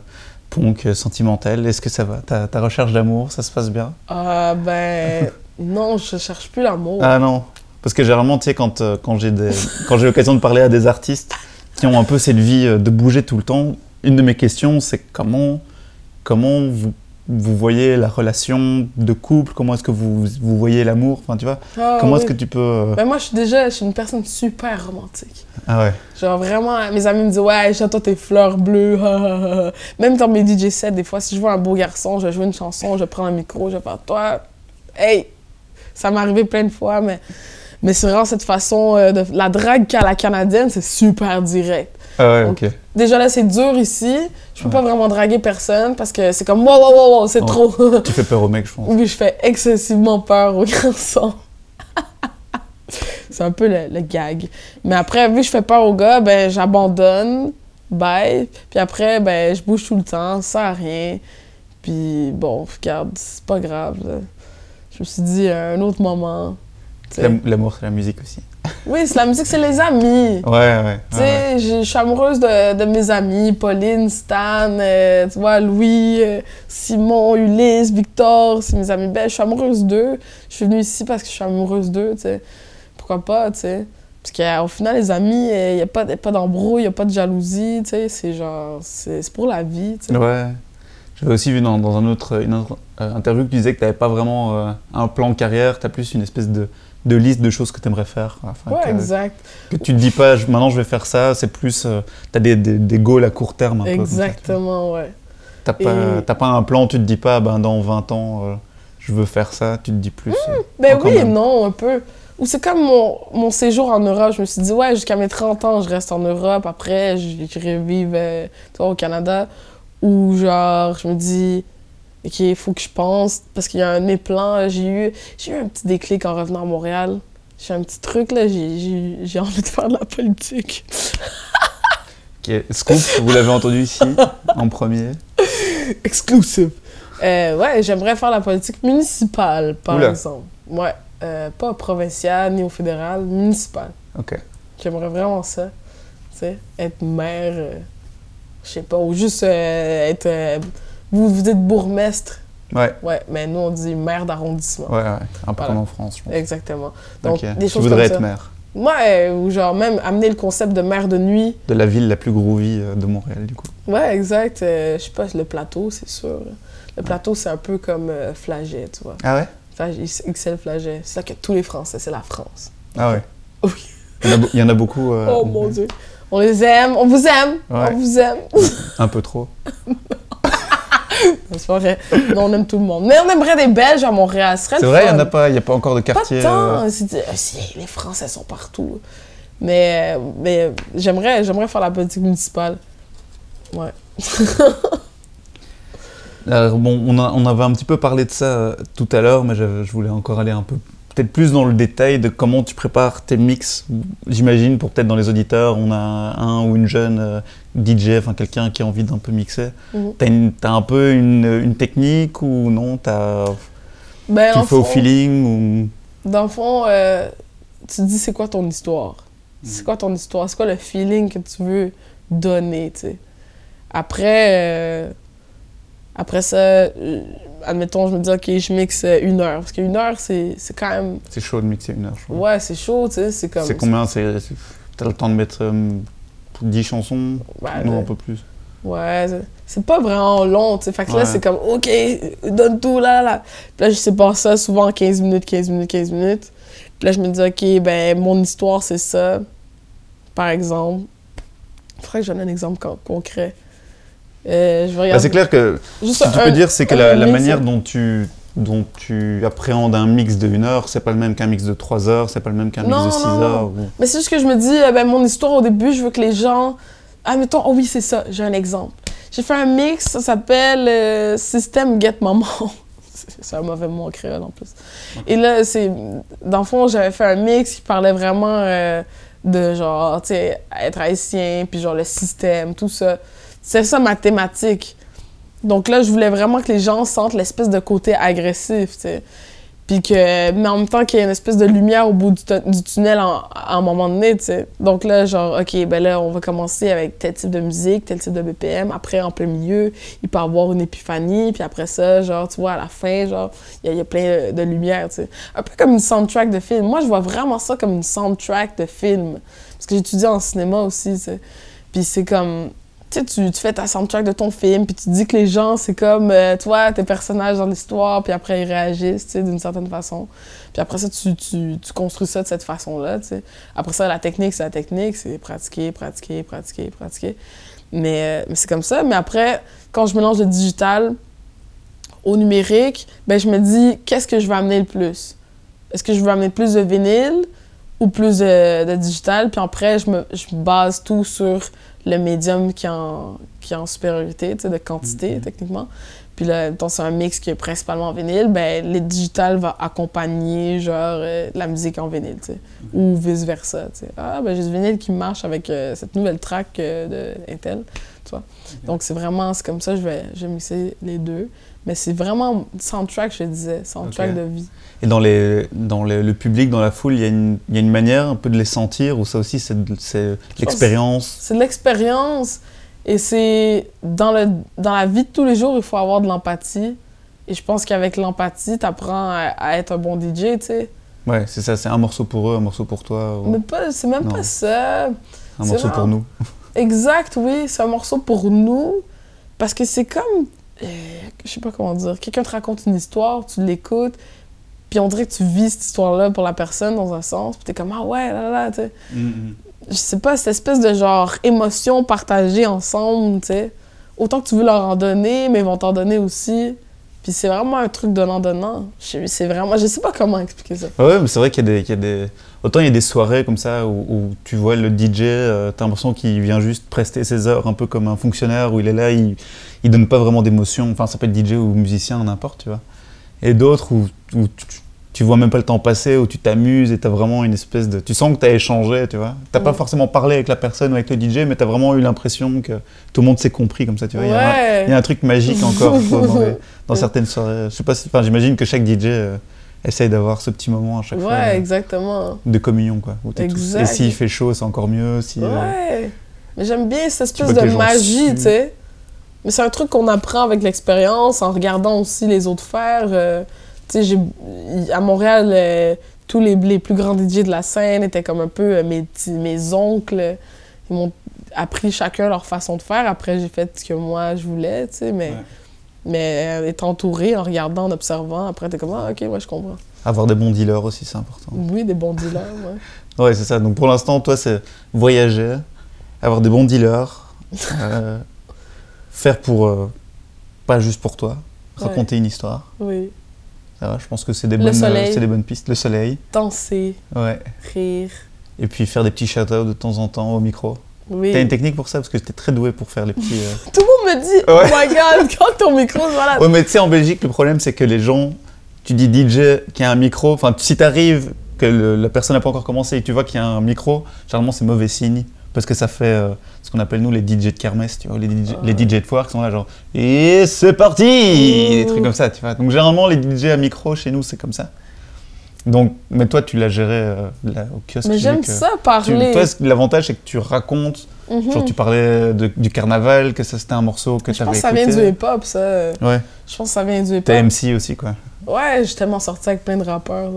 punk euh, sentimentale. Est-ce que ça va? Ta, ta recherche d'amour, ça se passe bien? Ah, ben, non, je cherche plus l'amour. Ah non. Parce que généralement, tu sais, quand, euh, quand j'ai des- *laughs* quand j'ai l'occasion de parler à des artistes qui ont un peu cette vie euh, de bouger tout le temps, une de mes questions, c'est comment, comment vous, vous voyez la relation de couple? Comment est-ce que vous, vous voyez l'amour? Enfin, tu vois, Ah, comment oui. est-ce que tu peux... euh, Ben, moi, je suis déjà, je suis une personne super romantique. Ah ouais. Genre vraiment, mes amis me disent Ouais, j'attends tes fleurs bleues. Même dans mes DJ sets, des fois, si je vois un beau garçon, je jouer une chanson, je prends un micro, je faire Toi, hey Ça m'est arrivé plein de fois, mais, mais c'est vraiment cette façon euh, de. La drague qu'a la canadienne, c'est super direct. Ah ouais, ok. Déjà là, c'est dur ici. Je peux Ouais. pas vraiment draguer personne parce que c'est comme Wow, wow, wow, wow, c'est Ouais. trop. *laughs* Tu fais peur aux mecs, je pense. Oui, je fais excessivement peur aux *laughs* garçons. c'est un peu le, le gag. Mais après, vu que je fais peur aux gars, ben j'abandonne. Bye. Puis après, ben je bouge tout le temps, ça sert à rien. Puis bon, regarde, c'est pas grave. là. Je me suis dit, à un autre moment. L'amour, c'est la musique aussi. *laughs* Oui, c'est la musique, c'est les amis. Ouais, ouais. Tu ouais. sais, je suis amoureuse de, de mes amis, Pauline, Stan, euh, tu vois, Louis, euh, Simon, Ulysse, Victor, c'est mes amis. Ben, je suis amoureuse d'eux. Je suis venue ici parce que je suis amoureuse d'eux, tu sais. Pourquoi pas, tu sais. Parce qu'au final, les amis, il n'y a pas, pas d'embrouille, il a pas de jalousie, tu sais. C'est genre, c'est pour la vie, tu sais. Ouais. J'avais aussi vu dans, dans un autre, une autre euh, interview que tu disais que tu n'avais pas vraiment euh, un plan de carrière, tu as plus une espèce de, de liste de choses que tu aimerais faire. Enfin, Ouais, que, exact. que tu te dis pas, je- maintenant je vais faire ça, c'est plus. tu as des, des, des goals à court terme un peu. tu. Exactement, ouais. T'as pas, Et- t'as pas un plan, tu te dis pas, ben, dans 20 ans, euh, je veux faire ça, tu te dis plus. euh, Ben oui et non, un peu. Ou c'est comme mon, mon séjour en Europe. Je me suis dit, ouais, jusqu'à mes 30 ans, je reste en Europe. Après, je- j'irai vivre euh, tu au Canada. Ou genre, je me dis, OK, il faut que je pense. Parce qu'il y a un de mes plans, là, j'ai eu, j'ai eu un petit déclic en revenant à Montréal. J'ai un petit truc, là, j'ai- envie de faire de la politique. ok. Scoop, vous l'avez entendu ici, en premier? Exclusive. Euh, ouais, j'aimerais faire la politique municipale, par Oula. exemple. Ouais. Euh, pas provinciale ni au fédéral, municipale. Ok. J'aimerais vraiment ça. Tu sais, être maire, euh, je sais pas, ou juste euh, être. euh, vous, vous êtes bourgmestre. Ouais, Ouais, mais nous, on dit maire d'arrondissement. ouais, ouais. Un peu Voilà. comme en France, je pense. Exactement. Donc, Ok. des Tu choses voudrais comme être maire Ouais, ou genre même amener le concept de maire de nuit. de la ville la plus groovy euh, de Montréal, du coup. Ouais, exact. Euh, je sais pas, le plateau, c'est sûr. Le plateau, c'est un peu comme euh, Flaget, tu vois. Ah ouais? Flaget, XL Flaget. C'est ça que tous les Français, c'est la France. Ah ouais. *laughs* Oui. Il y en a, beau- il y en a beaucoup. euh, Oh mon Dieu. On les aime, on vous aime, Ouais. on vous aime. Un peu trop. *laughs* C'est pas vrai. Non, on aime tout le monde. Mais on aimerait des Belges à Montréal. C'est vrai, il n'y a, pas- il a pas encore de Pas quartier. C'est- euh, c'est- les Français sont partout. Mais, mais j'aimerais, j'aimerais faire la politique municipale. Ouais. *laughs* Euh, bon, on, a- on avait un petit peu parlé de ça euh, tout à l'heure, mais je, je voulais encore aller un peu, peut-être plus dans le détail de comment tu prépares tes mix. J'imagine, pour peut-être dans les auditeurs, on a un ou une jeune euh, DJ, enfin quelqu'un qui a envie d'un peu mixer. Mhm. T'as, une- t'as un peu une, une technique ou non? T'as, Ben, Tu le fais au feeling ou... Dans le fond, euh, tu te dis c'est quoi ton histoire? Mhm. C'est quoi ton histoire? C'est quoi le feeling que tu veux donner, tu sais? Après, euh, après ça, admettons, je me dis, OK, je mixe une heure. Parce qu'une heure, c'est c'est quand même... C'est chaud de mixer une heure, je crois. Ouais, c'est chaud, tu sais, c'est comme... C'est combien T'as le temps de mettre euh, 10 chansons? Ouais, Non, un peu plus. Ouais, c'est- pas vraiment long, tu sais. Fait que Ouais. là, c'est comme, OK, donne tout, là, là. Puis là, je sais pas ça souvent en 15 minutes, 15 minutes, 15 minutes. Puis là, je me dis, OK, ben, mon histoire, c'est ça. Par exemple. Il faudrait que je donne un exemple con- concret. Euh, je vais Bah, c'est clair que Juste ce que tu un- peux dire, c'est que la, manière dont tu, dont tu appréhendes un mix de 1 heure, c'est pas le même qu'un mix de 3 heures, c'est pas le même qu'un mix de 6 non, heures. ou- Mais c'est juste que je me dis, euh, ben, mon histoire au début, je veux que les gens. Ah, mettons, oh oui, c'est ça, j'ai un exemple. J'ai fait un mix, ça s'appelle euh, System Get Maman. *laughs* C'est- c'est un mauvais mot en créole en plus. Et là, c'est. Dans le fond, j'avais fait un mix qui parlait vraiment euh, de genre, tu sais, être haïtien, puis genre le système, tout ça. C'est ça ma thématique. Donc là, je voulais vraiment que les gens sentent l'espèce de côté agressif, tu sais. Puis que, mais en même temps qu'il y ait une espèce de lumière au bout du, tu- du tunnel en- à un moment donné, tu sais. Donc là, genre, OK, ben là, on va commencer avec tel type de musique, tel type de BPM. Après, en plein milieu, il peut avoir une épiphanie. Puis après ça, genre, tu vois, à la fin, genre, il y, a- a plein de lumière, tu sais. Un peu comme une soundtrack de film. Moi, je vois vraiment ça comme une soundtrack de film. Parce que j'étudie en cinéma aussi. Puis c'est comme... Tu tu, fais ta soundtrack de ton film, puis tu dis que les gens, c'est comme, euh, toi, tes personnages dans l'histoire, puis après, ils réagissent, d'une certaine façon. Puis après ça, tu, tu, tu construis ça de cette façon-là. Après ça, la technique, c'est la technique, c'est pratiquer, pratiquer, pratiquer, pratiquer. Mais, euh, mais c'est comme ça. Mais après, quand je mélange le digital au numérique, ben je me dis, qu'est-ce que je veux amener le plus? Est-ce que je veux amener plus de vinyle ou plus de, de digital? Puis après, je me je base tout sur le médium qui est en, qui est en supériorité, de quantité, Mhm. techniquement. Puis là, c'est un mix qui est principalement en vinyle, ben le digital va accompagner, genre, euh, la musique en vinyle, tu sais. Ou vice-versa. Ah, ben j'ai du vinyle qui marche avec euh, cette nouvelle track euh, de Intel, tu vois. Donc c'est vraiment, c'est comme ça, je vais, je vais mixer les deux. Mais c'est vraiment soundtrack, je disais, soundtrack de vie. Et dans, les, dans le, le public, dans la foule, il y, a une- il y a une manière un peu de les sentir, ou ça aussi, c'est l'expérience? C'est de l'expérience et c'est dans, le, dans la vie de tous les jours, il faut avoir de l'empathie. Et je pense qu'avec l'empathie, tu apprends à, à être un bon DJ, tu sais. Ouais, c'est ça, c'est un morceau pour eux, un morceau pour toi, ou Mais pas, c'est même Non. pas ça. un morceau pour nous. Exact, oui, c'est un morceau pour nous. Parce que c'est comme. Euh, je sais pas comment dire. Quelqu'un te raconte une histoire, tu l'écoutes, puis on dirait que tu vis cette histoire-là pour la personne dans un sens, puis t'es comme, ah ouais, là, là, là, tu sais. Je sais pas, cette espèce de genre émotion partagée ensemble, tu sais. Autant que tu veux leur en donner, mais ils vont t'en donner aussi. Puis c'est vraiment un truc donnant-donnant. Je- C'est vraiment. Je sais pas comment expliquer ça. Ouais, mais c'est vrai qu'il y, a des- qu'il y a des. Autant il y a des soirées comme ça où, où tu vois le DJ, euh, t'as l'impression qu'il vient juste prester ses heures un peu comme un fonctionnaire où il est là, il, il donne pas vraiment d'émotion. Enfin, ça peut être DJ ou musicien, n'importe, tu vois. Et d'autres où, où tu, tu vois même pas le temps passer, où tu t'amuses et t'as vraiment une espèce de. Tu sens que t'as échangé, tu vois. T'as pas Ouais. forcément parlé avec la personne ou avec le DJ, mais t'as vraiment eu l'impression que tout le monde s'est compris comme ça, tu vois. Il y a un- Ouais. Il y a un truc magique encore dans, les- *laughs* dans Ouais. certaines soirées. Je sais pas si, enfin, j'imagine que chaque DJ euh, essaye d'avoir ce petit moment à chaque fois Ouais, euh, exactement. de communion quoi. où Exact. Et s'il fait chaud, c'est encore mieux. Si, euh, Ouais. Mais j'aime bien cette espèce de magie, tu sais. Mais c'est un truc qu'on apprend avec l'expérience, en regardant aussi les autres faire. euh, tu sais, à Montréal, tous les, les plus grands DJ de la scène étaient comme un peu mes, oncles. Ils m'ont appris chacun leur façon de faire. Après, j'ai fait ce que moi, je voulais, tu sais. Mais, Ouais. Mais euh, être entouré, en regardant, en observant, après, t'es comme, ah, OK, ouais, je comprends. avoir des bons dealers aussi, c'est important. Oui, des bons dealers, ouais. *laughs* Ouais, c'est ça. Donc pour l'instant, toi, c'est voyager, avoir des bons dealers, *laughs* euh, faire pour euh, pas juste pour toi, raconter une histoire. Oui. Ça va, je pense que c'est des bonnes, euh, des bonnes pistes. Le soleil, Danser, ouais. rire. Et puis faire des petits shout-outs de temps en temps au micro. Oui. T'as une technique pour ça parce que t'es très doué pour faire les petits. euh, *laughs* Tout le monde me dit, oh my god, *laughs* quand ton micro voilà. Ouais, mais tu sais, en Belgique, le problème, c'est que les gens, tu dis DJ qui a un micro, enfin, si t'arrives, que le- la personne n'a pas encore commencé et tu vois qu'il y a un micro, généralement, c'est mauvais signe. Parce que ça fait euh, ce qu'on appelle, nous, les DJ de kermesse, tu vois, les DJ, les DJ de foire qui sont là, genre, et c'est parti Des trucs comme ça, tu vois. Donc, généralement, les DJ à micro, chez nous, c'est comme ça. Donc, mais toi, tu l'as géré euh, là, au kiosque. Mais tu j'aime ça tu- parler. toi, ce- l'avantage, c'est que tu racontes, genre, tu parlais de- du carnaval, que ça, c'était un morceau que Je tu avais pense que ça vient du hip-hop, ça. Ouais, Je pense que ça vient du hip-hop. t'es MC aussi, quoi. Ouais, j'ai tellement sorti avec plein de rappeurs.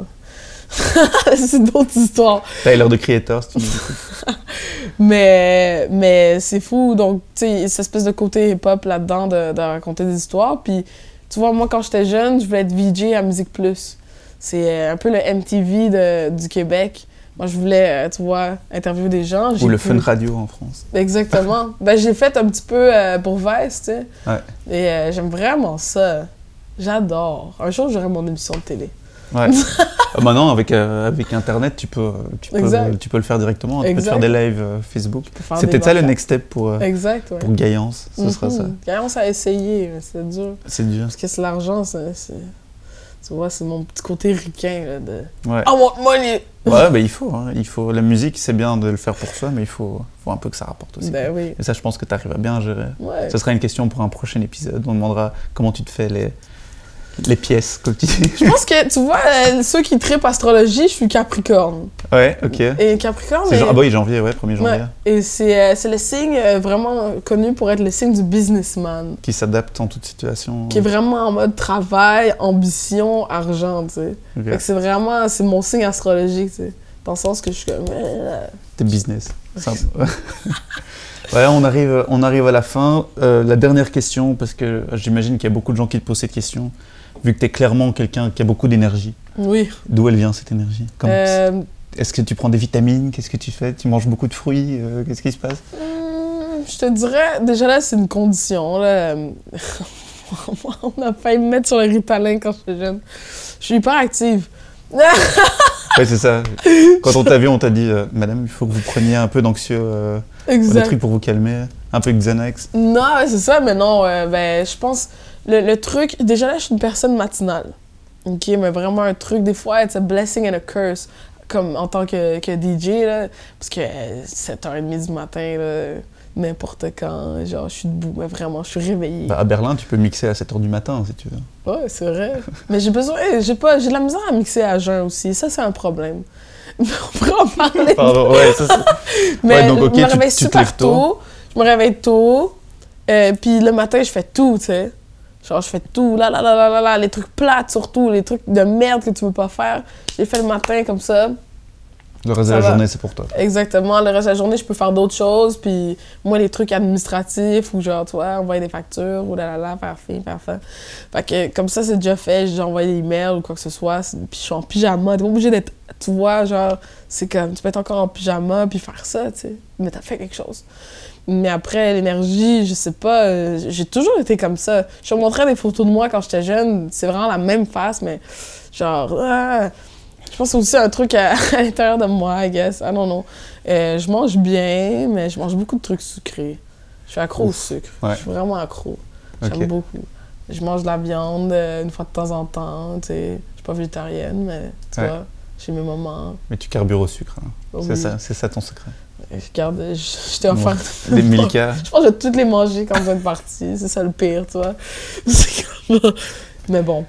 *laughs* c'est d'autres histoires. Tyler de Creator, si tu. *laughs* Mais, mais c'est fou. Donc, tu sais, cette espèce de côté hip-hop là-dedans de, de raconter des histoires. Puis, tu vois, moi, quand j'étais jeune, je voulais être VJ à Musique Plus. C'est euh, un peu le MTV de- du Québec. Moi, je voulais, euh, tu vois, interviewer des gens. Ou le pu- Fun Radio en France. Exactement. *laughs* ben, j'ai fait un petit peu euh, pour Vice, tu sais. Ouais. Et euh, j'aime vraiment ça. J'adore. Un jour, j'aurai mon émission de télé. Ouais. *laughs* Euh, Maintenant, avec, euh, avec Internet, tu peux, tu, peux, tu peux le faire directement. Tu peux te Exact. faire des lives Facebook. peux C'est peut-être ça le next step pour, Exact, ouais. pour Gaillance. Ce sera ça. Mhm. Ça a essayé, mais c'est dur. C'est dur. Parce que c'est l'argent, c'est... Tu vois, c'est mon petit côté ricain, là, de... Ouais. I want money! Ouais, bah, il faut, hein. il faut. La musique, c'est bien de le faire pour soi, mais il faut, faut un peu que ça rapporte aussi. Ben oui. Et ça, je pense que tu arrives à bien gérer. Ouais. Ce sera une question pour un prochain épisode. On demandera comment tu te fais les, les pièces, comme tu dis. Je pense que, tu vois, euh, ceux qui trippent astrologie, je suis Capricorne. Ouais, ok. Et Capricorne, C'est est- genre- ah bah oui, janvier, ouais, 1er janvier. Ouais. Et c'est euh, c'est le signe euh, vraiment connu pour être le signe du businessman. Qui s'adapte en toute situation. Qui est vraiment en mode travail, ambition, argent, tu sais. Ok. Fait que c'est vraiment, c'est mon signe astrologique, tu sais. Dans le sens que je suis comme... T'es business. *laughs* Ouais, on arrive, on arrive à la fin. Euh, la dernière question, parce que j'imagine qu'il y a beaucoup de gens qui te posent cette question. Vu que tu es clairement quelqu'un qui a beaucoup d'énergie, Oui. d'où elle vient cette énergie? Euh, Est-ce que tu prends des vitamines? Qu'est-ce que tu fais? Tu manges beaucoup de fruits? Euh, Qu'est-ce qui se passe? Hmm, je te dirais, déjà là, c'est une condition. Là. *laughs* On a failli me mettre sur le ritalin quand j'étais jeune. Je suis hyper active. *laughs* Ouais, c'est ça. Quand on t'a vu, on t'a dit euh, Madame, il faut que vous preniez un peu d'anxieux, des trucs pour vous calmer, un peu Xanax. Non, c'est ça, mais non, euh, ben, je pense, le, le truc, déjà là, je suis une personne matinale. OK, mais vraiment un truc, des fois, it's a blessing and a curse, comme en tant que, que DJ, là, parce que euh, 7h30 du matin, là, n'importe quand, genre, je suis debout, mais vraiment, je suis réveillée. Bah, à Berlin, tu peux mixer à 7h du matin, si tu veux. Ouais, c'est vrai. mais j'ai besoin, j'ai pas, j'ai de la misère à mixer à jeun aussi, ça, c'est un problème. *laughs* On pourrait en parler. Pardon, ouais, ça c'est. *laughs* Mais Ouais, donc, ok, je me tu- réveille tu te super tôt. Je me réveille tôt. Euh, puis le matin, je fais tout, tu sais. Genre, je fais tout, là, là, là, là, là, là, les trucs plates surtout, les trucs de merde que tu veux pas faire. Je les fais le matin comme ça. Le reste de la va. journée, c'est pour toi. Exactement. Le reste de la journée, je peux faire d'autres choses. Puis moi, les trucs administratifs ou genre, tu vois, envoyer des factures ou là, là, là, faire fi, faire ça. Fait que comme ça, c'est déjà fait. J'ai envoyé des emails ou quoi que ce soit. Puis je suis en pyjama. T'es pas obligé d'être, tu vois, genre, c'est comme, tu peux être encore en pyjama puis faire ça, tu sais. Mais t'as fait quelque chose. Mais après, l'énergie, je sais pas, euh, j'ai toujours été comme ça. Je te montrais des photos de moi quand j'étais jeune. C'est vraiment la même face, mais genre, ah, je pense aussi un truc à, *laughs* à l'intérieur de moi, I guess. I don't know. Euh, je mange bien, mais je mange beaucoup de trucs sucrés. Je suis accro au sucre. Ouais. Je suis vraiment accro. J'aime beaucoup. Je mange de la viande euh, une fois de temps en temps, tu sais. Je suis pas végétarienne, mais tu Ouais. vois, j'ai mes moments. Mais tu carbures au sucre. hein. Oh C'est oui. ça, c'est ça ton secret. Regarde, je, je t'ai offert. *laughs* Milka. Je pense que je vais toutes les manger quand je vais être partie. C'est ça le pire, tu vois. *laughs* Mais bon.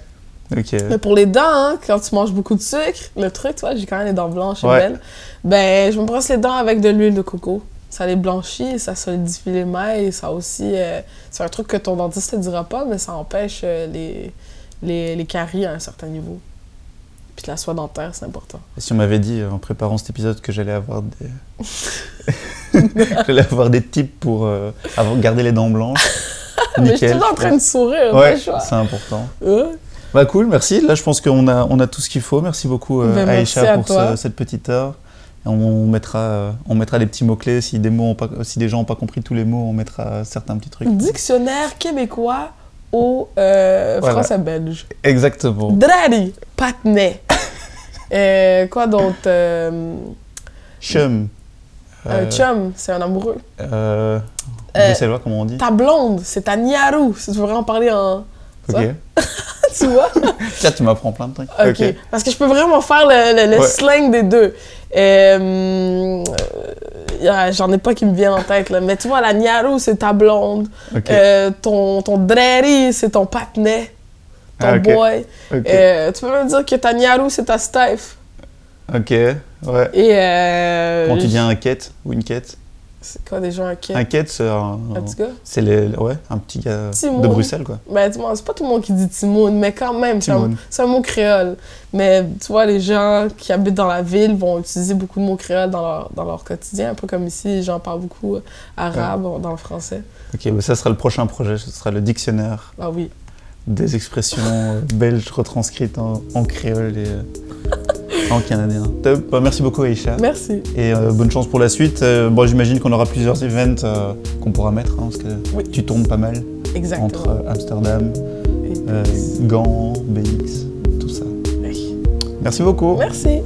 Mais pour les dents, hein, quand tu manges beaucoup de sucre, le truc, tu vois, j'ai quand même les dents blanches et Ouais. belles. Ben, je me brosse les dents avec de l'huile de coco. Ça les blanchit, ça solidifie les mailles, ça aussi. euh, c'est un truc que ton dentiste te dira pas, mais ça empêche euh, les, les, les caries à un certain niveau. Puis la soie dentaire, c'est important. Et si on m'avait dit euh, en préparant cet épisode que j'allais avoir des. *laughs* *laughs* j'allais avoir des tips pour euh, avoir, garder les dents blanches. *laughs* mais je suis Nickel. toujours en train de sourire, Ouais, c'est important. Ouais. Bah cool, merci. Là, je pense qu'on a, on a tout ce qu'il faut. Merci beaucoup, euh, Ben, Aïcha, pour ce- cette petite heure. Et on mettra, euh, on mettra les petits mots-clés. Si, des mots ont pas, si des gens n'ont pas compris tous les mots, on mettra certains petits trucs. Dictionnaire québécois au euh, Voilà. français-belge. Exactement. Drari, patinet. *laughs* Euh, quoi d'autre? Euh, Chum. Un chum, c'est un amoureux. Euh, Euh, bruxellois, comment on dit? Ta blonde, c'est ta niarou, si tu veux en parler en... Ok. *laughs* Tu vois? *laughs* Tiens, tu m'apprends plein de trucs. OK. Parce que je peux vraiment faire le, le- le Ouais. slang des deux. Euh, euh, J'en ai pas qui me viennent en tête, là. Mais tu vois, la niarou, c'est ta blonde. Ok. Euh, ton, ton drari, c'est ton patinet. Ton Ah, boy. Euh, tu peux même dire que ta niarou, c'est ta Steph. Ok. Ouais. Et... Euh, Quand tu dis un quête ou une quête C'est quoi déjà un kid? Un c'est un, Un petit gars? c'est les, ouais, un petit gars Timon. de Bruxelles, quoi. Ben, c'est pas tout le monde qui dit Timoun, mais quand même, c'est un, mot créole. Mais tu vois, les gens qui habitent dans la ville vont utiliser beaucoup de mots créoles dans leur, dans leur quotidien, un peu comme ici, les gens parlent beaucoup euh, arabe dans le français. Ok, bah ça sera le prochain projet. Ce sera le dictionnaire Ah oui. Des expressions euh, belges retranscrites en, en créole et euh, en canadien. Top. Bah, merci beaucoup Aïcha. Merci. Et euh, bonne chance pour la suite. Euh, bon, J'imagine qu'on aura plusieurs events euh, qu'on pourra mettre, hein, parce que Oui. tu tournes pas mal Exactement. entre Amsterdam, Et- Gand, BX, tout ça. Oui. Merci beaucoup. Merci.